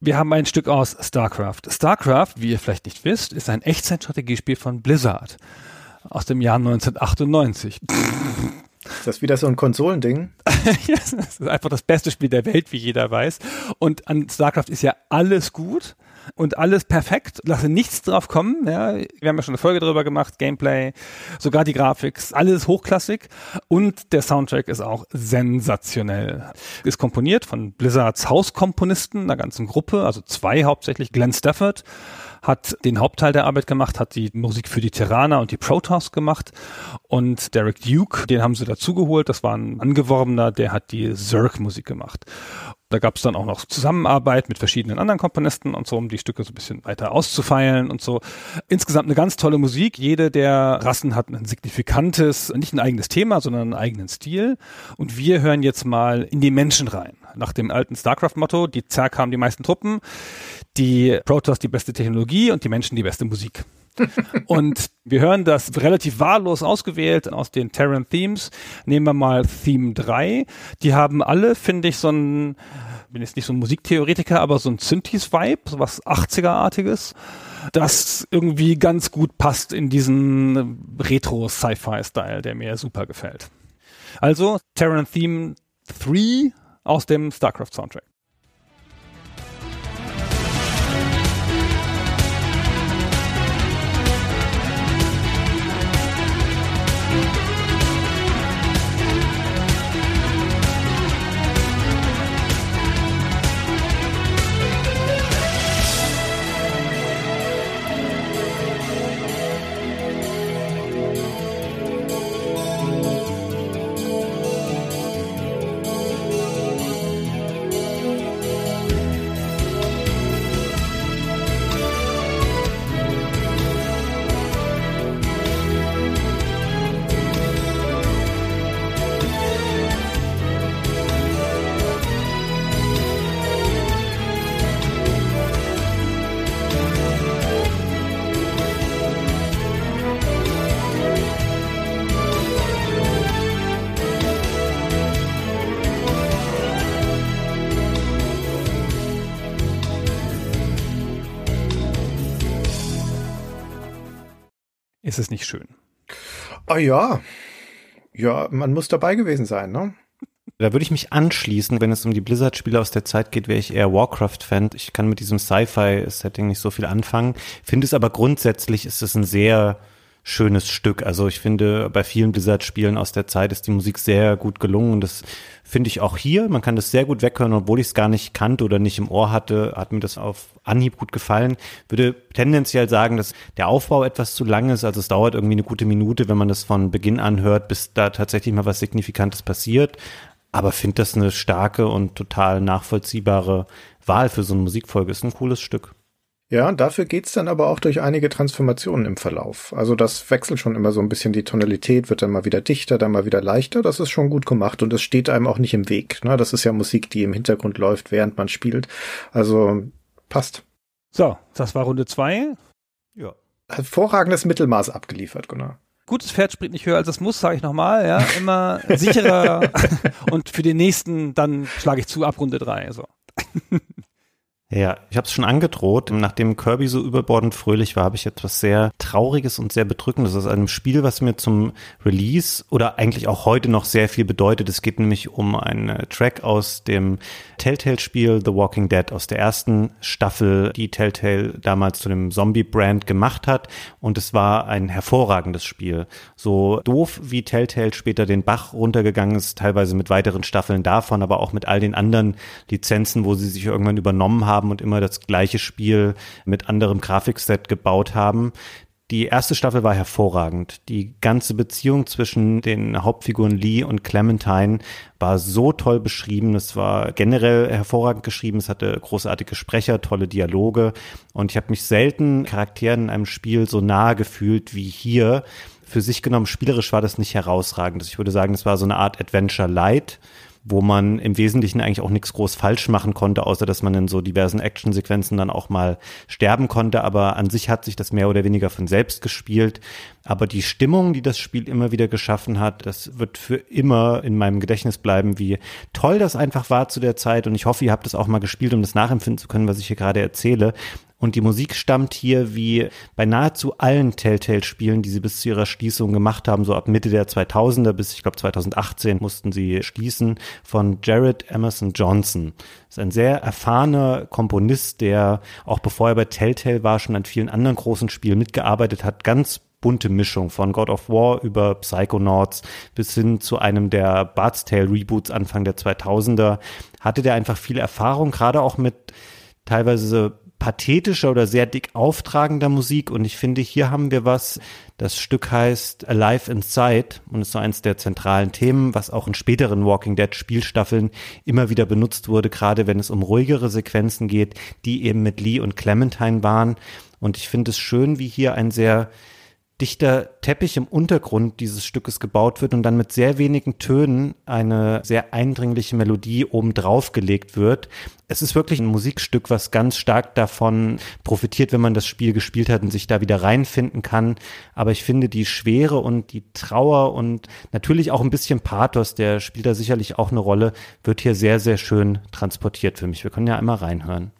Wir haben ein Stück aus StarCraft. StarCraft, wie ihr vielleicht nicht wisst, ist ein Echtzeitstrategiespiel von Blizzard aus dem Jahr 1998. Ist das wieder so ein Konsolending? Ja, das ist einfach das beste Spiel der Welt, wie jeder weiß. Und an StarCraft ist ja alles gut und alles perfekt. Lasse nichts drauf kommen. Ja, wir haben ja schon eine Folge darüber gemacht. Gameplay, sogar die Grafik, alles hochklassig. Und der Soundtrack ist auch sensationell. Ist komponiert von Blizzards Hauskomponisten, einer ganzen Gruppe, also zwei hauptsächlich. Glenn Stafford hat den Hauptteil der Arbeit gemacht, hat die Musik für die Terraner und die Protoss gemacht und Derek Duke, den haben sie dazugeholt, das war ein Angeworbener, der hat die Zerg-Musik gemacht. Da gab es dann auch noch Zusammenarbeit mit verschiedenen anderen Komponisten und so, um die Stücke so ein bisschen weiter auszufeilen und so. Insgesamt eine ganz tolle Musik. Jede der Rassen hat ein signifikantes, nicht ein eigenes Thema, sondern einen eigenen Stil. Und wir hören jetzt mal in die Menschen rein. Nach dem alten StarCraft-Motto, die Zerg haben die meisten Truppen, die Protoss die beste Technologie und die Menschen die beste Musik. und wir hören das relativ wahllos ausgewählt aus den Terran Themes. Nehmen wir mal Theme 3. Die haben alle, finde ich, so ein, bin jetzt nicht so ein Musiktheoretiker, aber so ein Synthes-Vibe, so was 80er-artiges, das irgendwie ganz gut passt in diesen Retro-Sci-Fi-Style, der mir super gefällt. Also Terran Theme 3 aus dem StarCraft-Soundtrack. Ist es nicht schön? Ah ja. Ja, man muss dabei gewesen sein, ne? Da würde ich mich anschließen, wenn es um die Blizzard-Spiele aus der Zeit geht, wäre ich eher Warcraft-Fan. Ich kann mit diesem Sci-Fi-Setting nicht so viel anfangen. Finde es aber grundsätzlich ist es ein sehr schönes Stück. Also ich finde, bei vielen Blizzard-Spielen aus der Zeit ist die Musik sehr gut gelungen. Und das finde ich auch hier. Man kann das sehr gut weghören, obwohl ich es gar nicht kannte oder nicht im Ohr hatte, hat mir das auf Anhieb gut gefallen. Würde tendenziell sagen, dass der Aufbau etwas zu lang ist. Also es dauert irgendwie eine gute Minute, wenn man das von Beginn an hört, bis da tatsächlich mal was Signifikantes passiert. Aber finde das eine starke und total nachvollziehbare Wahl für so eine Musikfolge. Ist ein cooles Stück. Ja, dafür geht's dann aber auch durch einige Transformationen im Verlauf. Also das wechselt schon immer so ein bisschen die Tonalität, wird dann mal wieder dichter, dann mal wieder leichter. Das ist schon gut gemacht und es steht einem auch nicht im Weg. Ne? Das ist ja Musik, die im Hintergrund läuft, während man spielt. Also passt. So, das war Runde zwei. Ja. Hervorragendes Mittelmaß abgeliefert, Gunnar. Gutes Pferd springt nicht höher als es muss, sage ich nochmal. Ja, immer sicherer. und für den nächsten, dann schlage ich zu ab Runde drei. So. Ja, ich habe es schon angedroht. Nachdem Kirby so überbordend fröhlich war, habe ich etwas sehr Trauriges und sehr Bedrückendes aus einem Spiel, was mir zum Release oder eigentlich auch heute noch sehr viel bedeutet. Es geht nämlich um einen Track aus dem Telltale-Spiel The Walking Dead aus der ersten Staffel, die Telltale damals zu dem Zombie-Brand gemacht hat. Und es war ein hervorragendes Spiel. So doof wie Telltale später den Bach runtergegangen ist, teilweise mit weiteren Staffeln davon, aber auch mit all den anderen Lizenzen, wo sie sich irgendwann übernommen haben und immer das gleiche Spiel mit anderem Grafikset gebaut haben. Die erste Staffel war hervorragend. Die ganze Beziehung zwischen den Hauptfiguren Lee und Clementine war so toll beschrieben. Es war generell hervorragend geschrieben. Es hatte großartige Sprecher, tolle Dialoge. Und ich habe mich selten Charakteren in einem Spiel so nahe gefühlt wie hier. Für sich genommen, spielerisch war das nicht herausragend. Ich würde sagen, es war so eine Art Adventure Light wo man im Wesentlichen eigentlich auch nichts groß falsch machen konnte, außer dass man in so diversen Actionsequenzen dann auch mal sterben konnte. Aber an sich hat sich das mehr oder weniger von selbst gespielt. Aber die Stimmung, die das Spiel immer wieder geschaffen hat, das wird für immer in meinem Gedächtnis bleiben, wie toll das einfach war zu der Zeit. Und ich hoffe, ihr habt es auch mal gespielt, um das nachempfinden zu können, was ich hier gerade erzähle. Und die Musik stammt hier wie bei nahezu allen Telltale-Spielen, die sie bis zu ihrer Schließung gemacht haben, so ab Mitte der 2000er bis ich glaube 2018 mussten sie schließen, von Jared Emerson Johnson. Ist ein sehr erfahrener Komponist, der auch bevor er bei Telltale war, schon an vielen anderen großen Spielen mitgearbeitet hat. Ganz bunte Mischung von God of War über Psychonauts bis hin zu einem der Bard's Tale Reboots Anfang der 2000er hatte der einfach viel Erfahrung, gerade auch mit teilweise pathetischer oder sehr dick auftragender Musik. Und ich finde, hier haben wir was, das Stück heißt Alive Inside und ist so eins der zentralen Themen, was auch in späteren Walking Dead Spielstaffeln immer wieder benutzt wurde, gerade wenn es um ruhigere Sequenzen geht, die eben mit Lee und Clementine waren. Und ich finde es schön, wie hier ein sehr dichter Teppich im Untergrund dieses Stückes gebaut wird und dann mit sehr wenigen Tönen eine sehr eindringliche Melodie obendrauf gelegt wird. Es ist wirklich ein Musikstück, was ganz stark davon profitiert, wenn man das Spiel gespielt hat und sich da wieder reinfinden kann. Aber ich finde die Schwere und die Trauer und natürlich auch ein bisschen Pathos, der spielt da sicherlich auch eine Rolle, wird hier sehr, sehr schön transportiert für mich. Wir können ja einmal reinhören.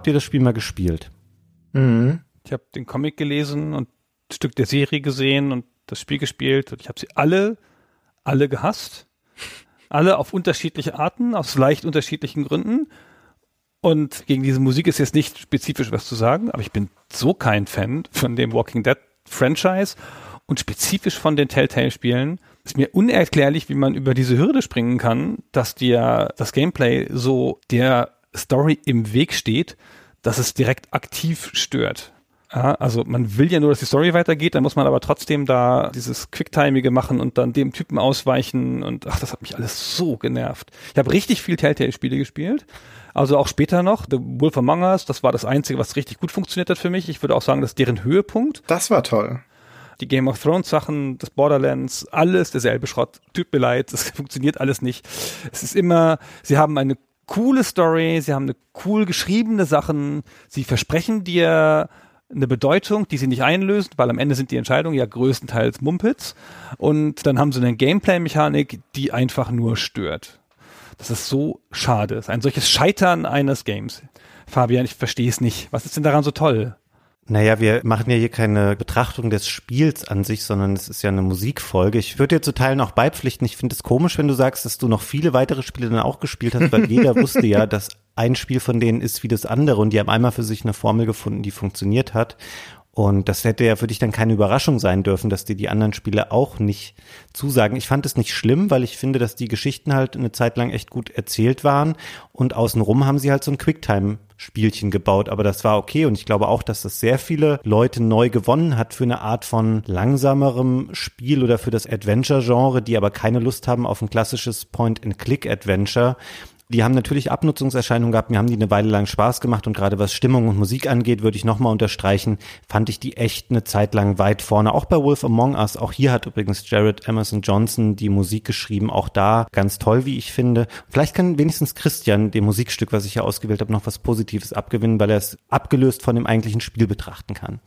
Habt ihr das Spiel mal gespielt? Mhm. Ich habe den Comic gelesen und ein Stück der Serie gesehen und das Spiel gespielt und ich habe sie alle, alle gehasst. Alle auf unterschiedliche Arten, aus leicht unterschiedlichen Gründen. Und gegen diese Musik ist jetzt nicht spezifisch was zu sagen, aber ich bin so kein Fan von dem Walking Dead Franchise und spezifisch von den Telltale-Spielen. Ist mir unerklärlich, wie man über diese Hürde springen kann, dass dir das Gameplay so der Story im Weg steht, dass es direkt aktiv stört. Ja, also man will ja nur, dass die Story weitergeht, dann muss man aber trotzdem da dieses Quicktimige machen und dann dem Typen ausweichen und ach, das hat mich alles so genervt. Ich habe richtig viel Telltale-Spiele gespielt, also auch später noch. The Wolf Among Us, das war das Einzige, was richtig gut funktioniert hat für mich. Ich würde auch sagen, das ist deren Höhepunkt. Das war toll. Die Game of Thrones Sachen, das Borderlands, alles derselbe Schrott. Tut mir leid, das funktioniert alles nicht. Es ist immer, sie haben eine coole Story, sie haben eine cool geschriebene Sachen, sie versprechen dir eine Bedeutung, die sie nicht einlösen, weil am Ende sind die Entscheidungen ja größtenteils Mumpitz und dann haben sie eine Gameplay-Mechanik, die einfach nur stört. Das ist so schade. Ein solches Scheitern eines Games. Fabian, ich verstehe es nicht. Was ist denn daran so toll? Naja, wir machen ja hier keine Betrachtung des Spiels an sich, sondern es ist ja eine Musikfolge. Ich würde dir zu Teilen auch beipflichten. Ich finde es komisch, wenn du sagst, dass du noch viele weitere Spiele dann auch gespielt hast, weil jeder wusste ja, dass ein Spiel von denen ist wie das andere und die haben einmal für sich eine Formel gefunden, die funktioniert hat. Und das hätte ja für dich dann keine Überraschung sein dürfen, dass dir die anderen Spiele auch nicht zusagen. Ich fand es nicht schlimm, weil ich finde, dass die Geschichten halt eine Zeit lang echt gut erzählt waren und außenrum haben sie halt so ein Quicktime-Spielchen gebaut, aber das war okay und ich glaube auch, dass das sehr viele Leute neu gewonnen hat für eine Art von langsamerem Spiel oder für das Adventure-Genre, die aber keine Lust haben auf ein klassisches Point-and-Click-Adventure. Die haben natürlich Abnutzungserscheinungen gehabt, mir haben die eine Weile lang Spaß gemacht und gerade was Stimmung und Musik angeht, würde ich nochmal unterstreichen, fand ich die echt eine Zeit lang weit vorne. Auch bei Wolf Among Us, auch hier hat übrigens Jared Emerson Johnson die Musik geschrieben, auch da ganz toll, wie ich finde. Vielleicht kann wenigstens Christian dem Musikstück, was ich hier ausgewählt habe, noch was Positives abgewinnen, weil er es abgelöst von dem eigentlichen Spiel betrachten kann.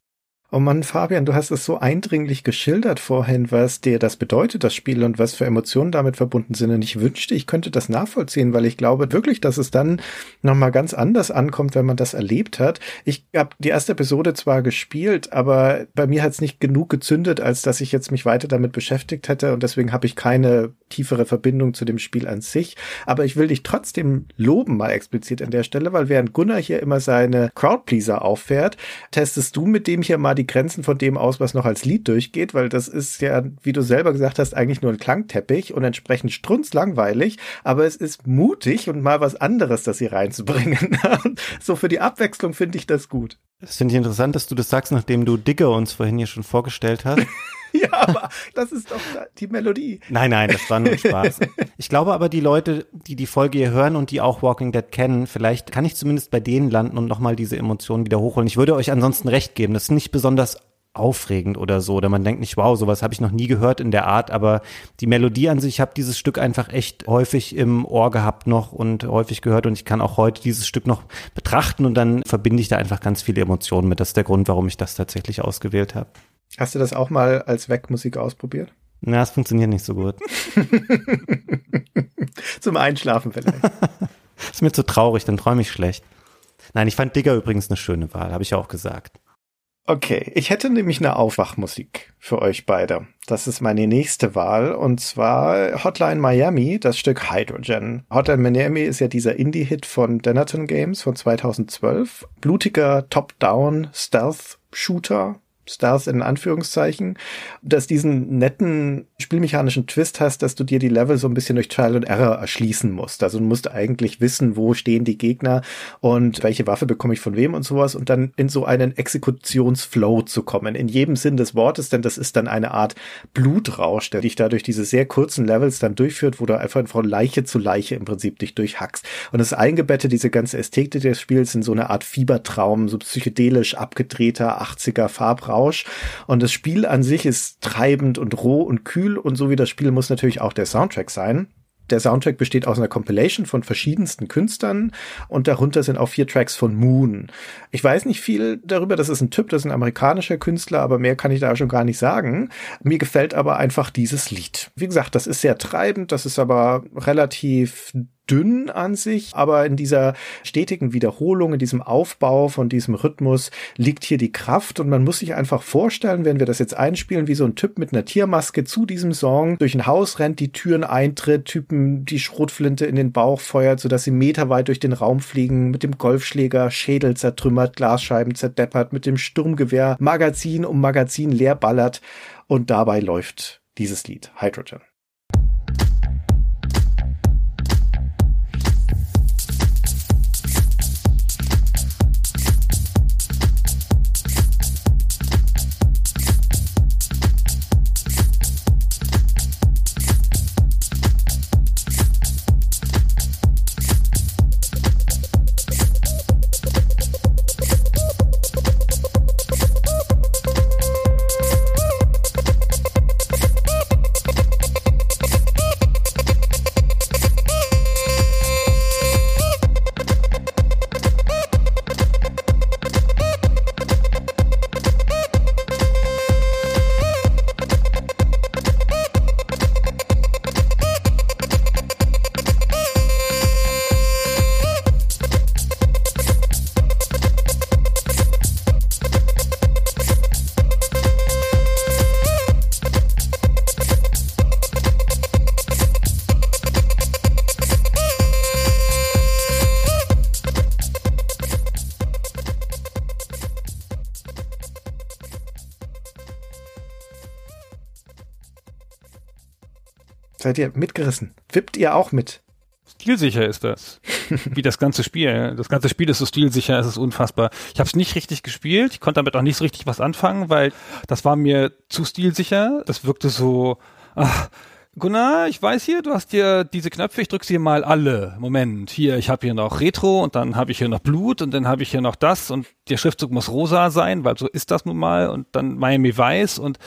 Oh Mann, Fabian, du hast es so eindringlich geschildert vorhin, was dir das bedeutet, das Spiel und was für Emotionen damit verbunden sind. Und ich wünschte, ich könnte das nachvollziehen, weil ich glaube wirklich, dass es dann nochmal ganz anders ankommt, wenn man das erlebt hat. Ich habe die erste Episode zwar gespielt, aber bei mir hat es nicht genug gezündet, als dass ich jetzt mich weiter damit beschäftigt hätte. Und deswegen habe ich keine tiefere Verbindung zu dem Spiel an sich. Aber ich will dich trotzdem loben, mal explizit an der Stelle, weil während Gunnar hier immer seine Crowdpleaser auffährt, testest du mit dem hier mal die Grenzen von dem aus, was noch als Lied durchgeht, weil das ist ja, wie du selber gesagt hast, eigentlich nur ein Klangteppich und entsprechend strunzlangweilig, aber es ist mutig und mal was anderes, das hier reinzubringen. so für die Abwechslung finde ich das gut. Das finde ich interessant, dass du das sagst, nachdem du Digger uns vorhin hier schon vorgestellt hast. Ja, aber das ist doch die Melodie. Nein, nein, das war nur Spaß. Ich glaube aber, die Leute, die die Folge hier hören und die auch Walking Dead kennen, vielleicht kann ich zumindest bei denen landen und nochmal diese Emotionen wieder hochholen. Ich würde euch ansonsten recht geben. Das ist nicht besonders aufregend oder so, oder man denkt nicht, wow, sowas habe ich noch nie gehört in der Art, aber die Melodie an sich, ich habe dieses Stück einfach echt häufig im Ohr gehabt noch und häufig gehört und ich kann auch heute dieses Stück noch betrachten und dann verbinde ich da einfach ganz viele Emotionen mit. Das ist der Grund, warum ich das tatsächlich ausgewählt habe. Hast du das auch mal als Wegmusik ausprobiert? Na, es funktioniert nicht so gut. Zum Einschlafen vielleicht. Ist mir zu traurig, dann träume ich schlecht. Nein, ich fand Digger übrigens eine schöne Wahl, habe ich ja auch gesagt. Okay, ich hätte nämlich eine Aufwachmusik für euch beide. Das ist meine nächste Wahl und zwar Hotline Miami, das Stück Hydrogen. Hotline Miami ist ja dieser Indie-Hit von Denaton Games von 2012. Blutiger Top-Down Stealth-Shooter Stars in Anführungszeichen, dass diesen netten spielmechanischen Twist hast, dass du dir die Level so ein bisschen durch Trial and Error erschließen musst. Also du musst eigentlich wissen, wo stehen die Gegner und welche Waffe bekomme ich von wem und sowas und dann in so einen Exekutionsflow zu kommen. In jedem Sinn des Wortes, denn das ist dann eine Art Blutrausch, der dich da durch diese sehr kurzen Levels dann durchführt, wo du einfach von Leiche zu Leiche im Prinzip dich durchhackst. Und ist eingebettet, diese ganze Ästhetik des Spiels in so eine Art Fiebertraum, so psychedelisch abgedrehter 80er Farbrausch. Und das Spiel an sich ist treibend und roh und kühl und so wie das Spiel muss natürlich auch der Soundtrack sein. Der Soundtrack besteht aus einer Compilation von verschiedensten Künstlern und darunter sind auch vier Tracks von Moon. Ich weiß nicht viel darüber, das ist ein Typ, das ist ein amerikanischer Künstler, aber mehr kann ich da schon gar nicht sagen. Mir gefällt aber einfach dieses Lied. Wie gesagt, das ist sehr treibend, das ist aber relativ dünn an sich, aber in dieser stetigen Wiederholung, in diesem Aufbau von diesem Rhythmus liegt hier die Kraft und man muss sich einfach vorstellen, wenn wir das jetzt einspielen, wie so ein Typ mit einer Tiermaske zu diesem Song durch ein Haus rennt, die Türen eintritt, Typen die Schrotflinte in den Bauch feuert, sodass sie meterweit durch den Raum fliegen, mit dem Golfschläger Schädel zertrümmert, Glasscheiben zerdeppert, mit dem Sturmgewehr Magazin um Magazin leer ballert und dabei läuft dieses Lied Hydrogen. Seid ihr mitgerissen? Wippt ihr auch mit? Stilsicher ist das. Wie das ganze Spiel. Das ganze Spiel ist so stilsicher, es ist unfassbar. Ich habe es nicht richtig gespielt, ich konnte damit auch nicht so richtig was anfangen, weil das war mir zu stilsicher. Das wirkte so, ach, Gunnar, ich weiß hier, du hast hier diese Knöpfe, ich drücke sie mal alle. Moment, hier, ich habe hier noch Retro und dann habe ich hier noch Blut und dann habe ich hier noch das und der Schriftzug muss rosa sein, weil so ist das nun mal und dann Miami Weiß und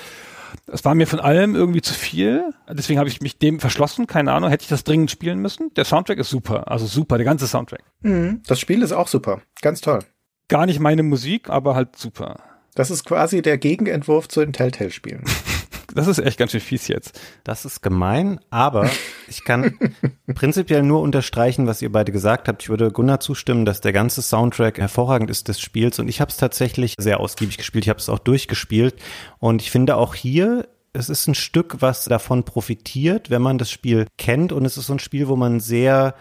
es war mir von allem irgendwie zu viel. Deswegen habe ich mich dem verschlossen. Keine Ahnung, hätte ich das dringend spielen müssen. Der Soundtrack ist super, also super, der ganze Soundtrack. Mhm. Das Spiel ist auch super. Ganz toll. Gar nicht meine Musik, aber halt super. Das ist quasi der Gegenentwurf zu den Telltale-Spielen. Das ist echt ganz schön fies jetzt. Das ist gemein, aber ich kann prinzipiell nur unterstreichen, was ihr beide gesagt habt. Ich würde Gunnar zustimmen, dass der ganze Soundtrack hervorragend ist des Spiels und ich habe es tatsächlich sehr ausgiebig gespielt. Ich habe es auch durchgespielt und ich finde auch hier es ist ein Stück, was davon profitiert, wenn man das Spiel kennt und es ist so ein Spiel, wo man sehr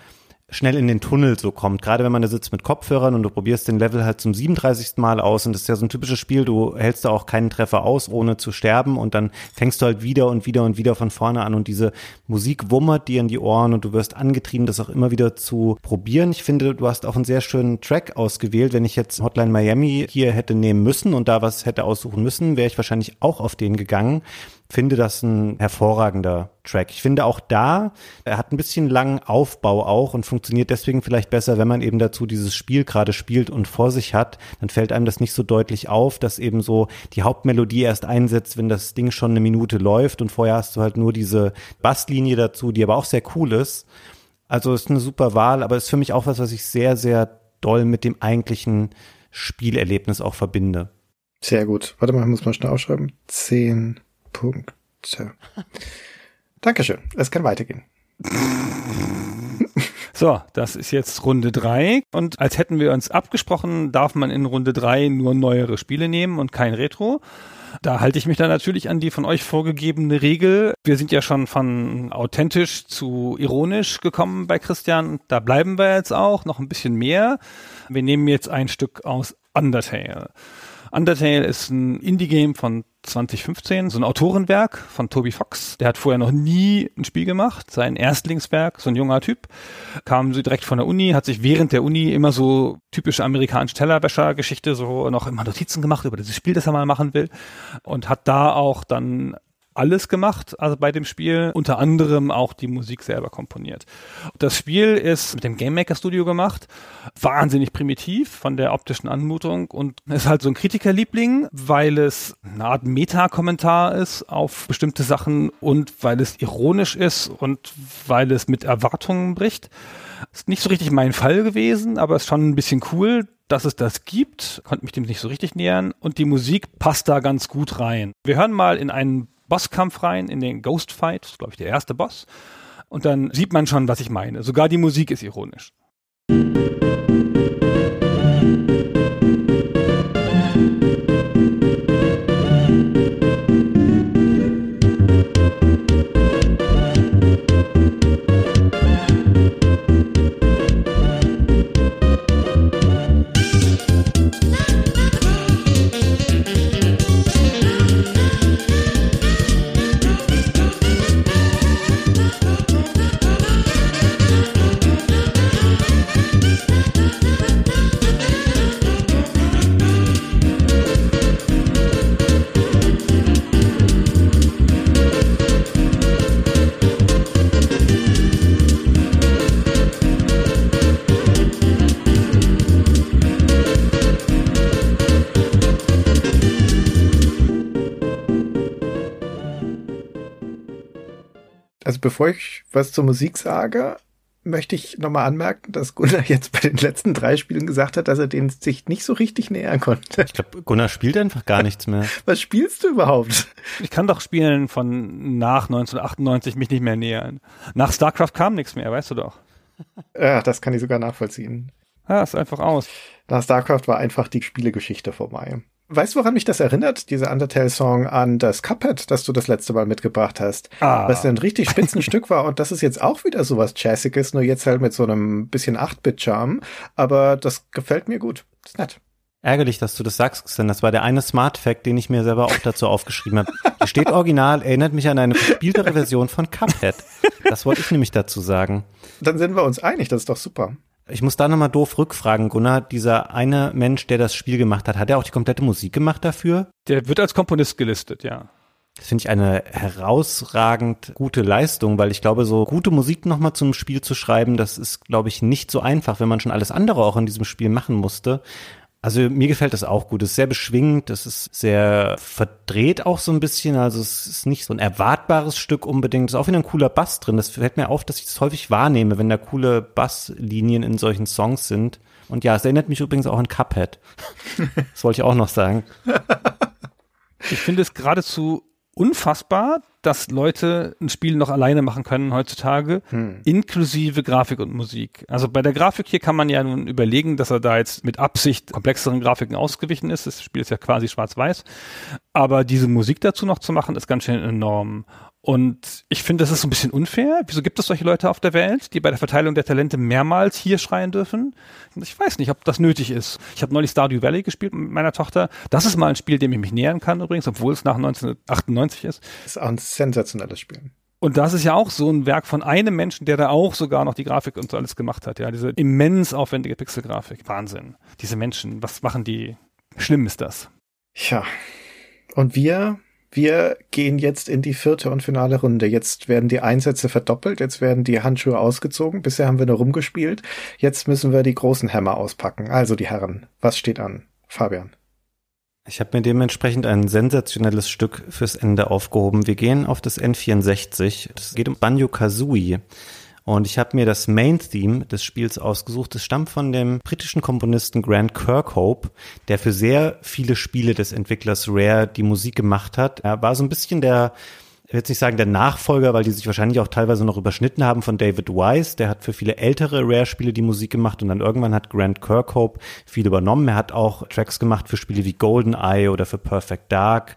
schnell in den Tunnel so kommt. Gerade wenn man da sitzt mit Kopfhörern und du probierst den Level halt zum 37. Mal aus und das ist ja so ein typisches Spiel, du hältst da auch keinen Treffer aus, ohne zu sterben und dann fängst du halt wieder und wieder und wieder von vorne an und diese Musik wummert dir in die Ohren und du wirst angetrieben, das auch immer wieder zu probieren. Ich finde, du hast auch einen sehr schönen Track ausgewählt. Wenn ich jetzt Hotline Miami hier hätte nehmen müssen und da was hätte aussuchen müssen, wäre ich wahrscheinlich auch auf den gegangen finde das ein hervorragender Track. Ich finde auch da, er hat ein bisschen langen Aufbau auch und funktioniert deswegen vielleicht besser, wenn man eben dazu dieses Spiel gerade spielt und vor sich hat, dann fällt einem das nicht so deutlich auf, dass eben so die Hauptmelodie erst einsetzt, wenn das Ding schon eine Minute läuft und vorher hast du halt nur diese Basslinie dazu, die aber auch sehr cool ist. Also ist eine super Wahl, aber ist für mich auch was, was ich sehr, sehr doll mit dem eigentlichen Spielerlebnis auch verbinde. Sehr gut. Warte mal, ich muss mal schnell aufschreiben. Zehn Punkte. Dankeschön. Es kann weitergehen. So, das ist jetzt Runde drei und als hätten wir uns abgesprochen, darf man in Runde drei nur neuere Spiele nehmen und kein Retro. Da halte ich mich dann natürlich an die von euch vorgegebene Regel. Wir sind ja schon von authentisch zu ironisch gekommen bei Christian. Da bleiben wir jetzt auch noch ein bisschen mehr. Wir nehmen jetzt ein Stück aus Undertale. Undertale ist ein Indie-Game von 2015, so ein Autorenwerk von Toby Fox. Der hat vorher noch nie ein Spiel gemacht, sein Erstlingswerk, so ein junger Typ. Kam direkt von der Uni, hat sich während der Uni immer so typische amerikanische Tellerwäscher-Geschichte so noch immer Notizen gemacht über dieses Spiel, das er mal machen will. Und hat da auch dann alles gemacht, also bei dem Spiel, unter anderem auch die Musik selber komponiert. Das Spiel ist mit dem Game Maker Studio gemacht, wahnsinnig primitiv von der optischen Anmutung und ist halt so ein Kritikerliebling, weil es eine Art Meta-Kommentar ist auf bestimmte Sachen und weil es ironisch ist und weil es mit Erwartungen bricht. Ist nicht so richtig mein Fall gewesen, aber ist schon ein bisschen cool, dass es das gibt, konnte mich dem nicht so richtig nähern und die Musik passt da ganz gut rein. Wir hören mal in einen Bosskampf rein, in den Ghost Fight, das ist glaube ich der erste Boss. Und dann sieht man schon, was ich meine. Sogar die Musik ist ironisch. Also bevor ich was zur Musik sage, möchte ich nochmal anmerken, dass Gunnar jetzt bei den letzten drei Spielen gesagt hat, dass er denen sich nicht so richtig nähern konnte. Ich glaube, Gunnar spielt einfach gar nichts mehr. Was spielst du überhaupt? Ich kann doch Spielen von nach 1998 mich nicht mehr nähern. Nach StarCraft kam nichts mehr, weißt du doch. Ja, das kann ich sogar nachvollziehen. Ja, ist einfach aus. Nach StarCraft war einfach die Spielegeschichte vorbei. Weißt du, woran mich das erinnert? Dieser Undertale-Song an das Cuphead, das du das letzte Mal mitgebracht hast. Ah. Was ein richtig spitzen Stück war. Und das ist jetzt auch wieder sowas Jazziges, nur jetzt halt mit so einem bisschen 8-Bit-Charme. Aber das gefällt mir gut. Ist nett. Ärgerlich, dass du das sagst, denn das war der eine Smart Fact, den ich mir selber auch dazu aufgeschrieben habe. Hier steht original, erinnert mich an eine verspieltere Version von Cuphead. Das wollte ich nämlich dazu sagen. Dann sind wir uns einig, das ist doch super. Ich muss da nochmal doof rückfragen, Gunnar. Dieser eine Mensch, der das Spiel gemacht hat, hat er auch die komplette Musik gemacht dafür? Der wird als Komponist gelistet, ja. Das finde ich eine herausragend gute Leistung, weil ich glaube, so gute Musik nochmal zum Spiel zu schreiben, das ist, glaube ich, nicht so einfach, wenn man schon alles andere auch in diesem Spiel machen musste. Also mir gefällt das auch gut. Es ist sehr beschwingend, es ist sehr verdreht auch so ein bisschen. Also es ist nicht so ein erwartbares Stück unbedingt. Es ist auch wieder ein cooler Bass drin. Das fällt mir auf, dass ich das häufig wahrnehme, wenn da coole Basslinien in solchen Songs sind. Und ja, es erinnert mich übrigens auch an Cuphead. Das wollte ich auch noch sagen. Ich finde es geradezu unfassbar, dass Leute ein Spiel noch alleine machen können heutzutage, inklusive Grafik und Musik. Also bei der Grafik hier kann man ja nun überlegen, dass er da jetzt mit Absicht komplexeren Grafiken ausgewichen ist. Das Spiel ist ja quasi schwarz-weiß. Aber diese Musik dazu noch zu machen, ist ganz schön enorm. Und ich finde, das ist so ein bisschen unfair. Wieso gibt es solche Leute auf der Welt, die bei der Verteilung der Talente mehrmals hier schreien dürfen? Ich weiß nicht, ob das nötig ist. Ich habe neulich Stardew Valley gespielt mit meiner Tochter. Das ist mal ein Spiel, dem ich mich nähern kann übrigens, obwohl es nach 1998 ist. Das ist auch ein sensationelles Spiel. Und das ist ja auch so ein Werk von einem Menschen, der da auch sogar noch die Grafik und so alles gemacht hat. Ja, diese immens aufwendige Pixelgrafik. Wahnsinn. Diese Menschen, was machen die? Schlimm ist das. Ja. Und wir, wir gehen jetzt in die vierte und finale Runde. Jetzt werden die Einsätze verdoppelt, jetzt werden die Handschuhe ausgezogen. Bisher haben wir nur rumgespielt. Jetzt müssen wir die großen Hämmer auspacken. Also die Herren, was steht an? Fabian. Ich habe mir dementsprechend ein sensationelles Stück fürs Ende aufgehoben. Wir gehen auf das N64. Es geht um Banjo Kazooie. Und ich habe mir das Main-Theme des Spiels ausgesucht. Es stammt von dem britischen Komponisten Grant Kirkhope, der für sehr viele Spiele des Entwicklers Rare die Musik gemacht hat. Er war so ein bisschen der ich will nicht sagen der Nachfolger, weil die sich wahrscheinlich auch teilweise noch überschnitten haben von David Wise. Der hat für viele ältere Rare-Spiele die Musik gemacht und dann irgendwann hat Grant Kirkhope viel übernommen. Er hat auch Tracks gemacht für Spiele wie GoldenEye oder für Perfect Dark.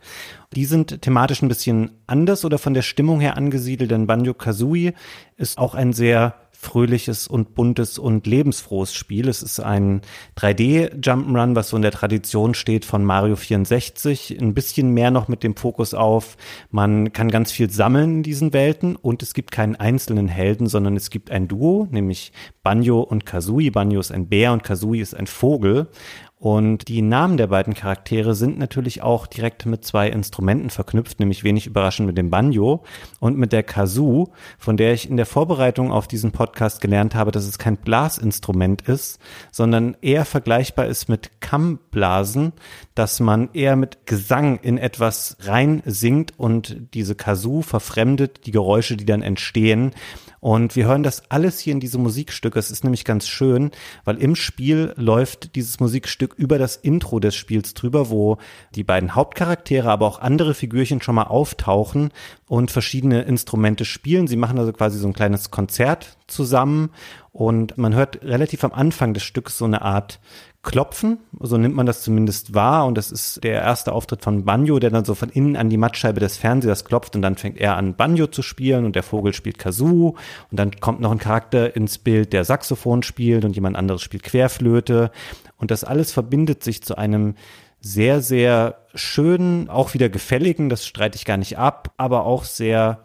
Die sind thematisch ein bisschen anders oder von der Stimmung her angesiedelt, denn Banjo Kazooie ist auch ein sehr fröhliches und buntes und lebensfrohes Spiel. Es ist ein 3D-Jump'n'Run, was so in der Tradition steht von Mario 64. Ein bisschen mehr noch mit dem Fokus auf, man kann ganz viel sammeln in diesen Welten und es gibt keinen einzelnen Helden, sondern es gibt ein Duo, nämlich Banjo und Kazooie. Banjo ist ein Bär und Kazooie ist ein Vogel. Und die Namen der beiden Charaktere sind natürlich auch direkt mit zwei Instrumenten verknüpft, nämlich wenig überraschend mit dem Banjo und mit der Kazoo, von der ich in der Vorbereitung auf diesen Podcast gelernt habe, dass es kein Blasinstrument ist, sondern eher vergleichbar ist mit Kammblasen, dass man eher mit Gesang in etwas rein singt und diese Kazoo verfremdet die Geräusche, die dann entstehen. Und wir hören das alles hier in diesem Musikstück. Es ist nämlich ganz schön, weil im Spiel läuft dieses Musikstück über das Intro des Spiels drüber, wo die beiden Hauptcharaktere, aber auch andere Figürchen schon mal auftauchen und verschiedene Instrumente spielen. Sie machen also quasi so ein kleines Konzert zusammen und man hört relativ am Anfang des Stücks so eine Art Klopfen, so nimmt man das zumindest wahr und das ist der erste Auftritt von Banjo, der dann so von innen an die Mattscheibe des Fernsehers klopft und dann fängt er an Banjo zu spielen und der Vogel spielt Kazoo und dann kommt noch ein Charakter ins Bild, der Saxophon spielt und jemand anderes spielt Querflöte und das alles verbindet sich zu einem sehr, sehr schönen, auch wieder gefälligen, das streite ich gar nicht ab, aber auch sehr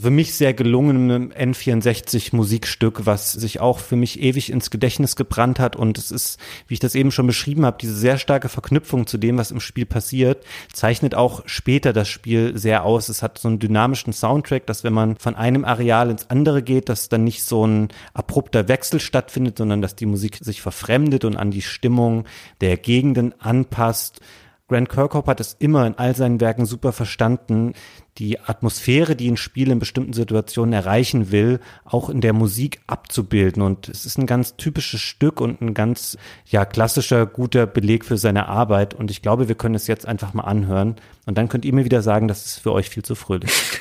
für mich sehr gelungenem N64 Musikstück, was sich auch für mich ewig ins Gedächtnis gebrannt hat und es ist, wie ich das eben schon beschrieben habe, diese sehr starke Verknüpfung zu dem, was im Spiel passiert, zeichnet auch später das Spiel sehr aus. Es hat so einen dynamischen Soundtrack, dass wenn man von einem Areal ins andere geht, dass dann nicht so ein abrupter Wechsel stattfindet, sondern dass die Musik sich verfremdet und an die Stimmung der Gegenden anpasst. Grant Kirkhope hat es immer in all seinen Werken super verstanden, die Atmosphäre, die ein Spiel in bestimmten Situationen erreichen will, auch in der Musik abzubilden. Und es ist ein ganz typisches Stück und ein ganz, ja, klassischer, guter Beleg für seine Arbeit. Und ich glaube, wir können es jetzt einfach mal anhören. Und dann könnt ihr mir wieder sagen, das ist für euch viel zu fröhlich.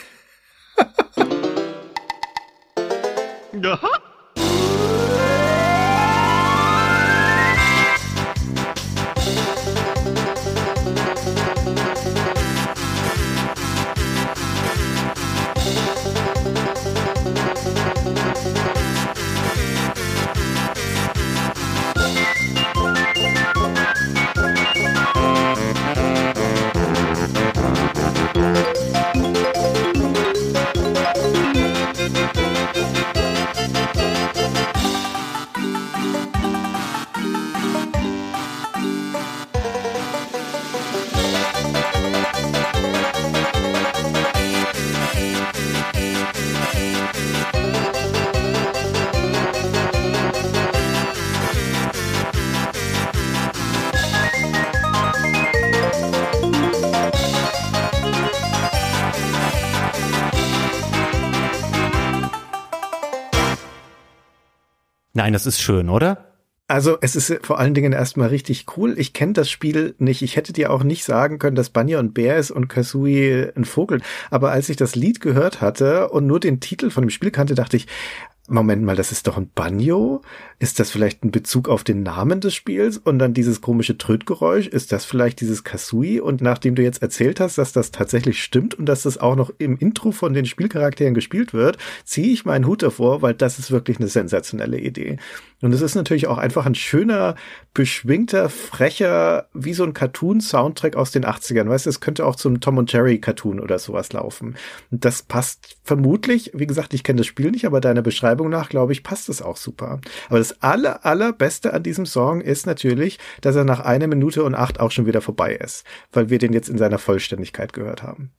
Thank Nein, das ist schön, oder? Also es ist vor allen Dingen erstmal richtig cool. Ich kenne das Spiel nicht. Ich hätte dir auch nicht sagen können, dass Banjo ein Bär ist und Kazooie ein Vogel. Aber als ich das Lied gehört hatte und nur den Titel von dem Spiel kannte, dachte ich, Moment mal, das ist doch ein Banjo? Ist das vielleicht ein Bezug auf den Namen des Spiels? Und dann dieses komische Trötgeräusch, ist das vielleicht dieses Kazooie? Und nachdem du jetzt erzählt hast, dass das tatsächlich stimmt und dass das auch noch im Intro von den Spielcharakteren gespielt wird, ziehe ich meinen Hut davor, weil das ist wirklich eine sensationelle Idee. Und es ist natürlich auch einfach ein schöner, beschwingter, frecher, wie so ein Cartoon-Soundtrack aus den 80ern. Weißt du, es könnte auch zum Tom und Jerry Cartoon oder sowas laufen. Und das passt vermutlich, wie gesagt, ich kenne das Spiel nicht, aber deiner Beschreibung nach, glaube ich, passt es auch super. Aber das aller, allerbeste an diesem Song ist natürlich, dass er nach einer Minute und acht auch schon wieder vorbei ist, weil wir den jetzt in seiner Vollständigkeit gehört haben.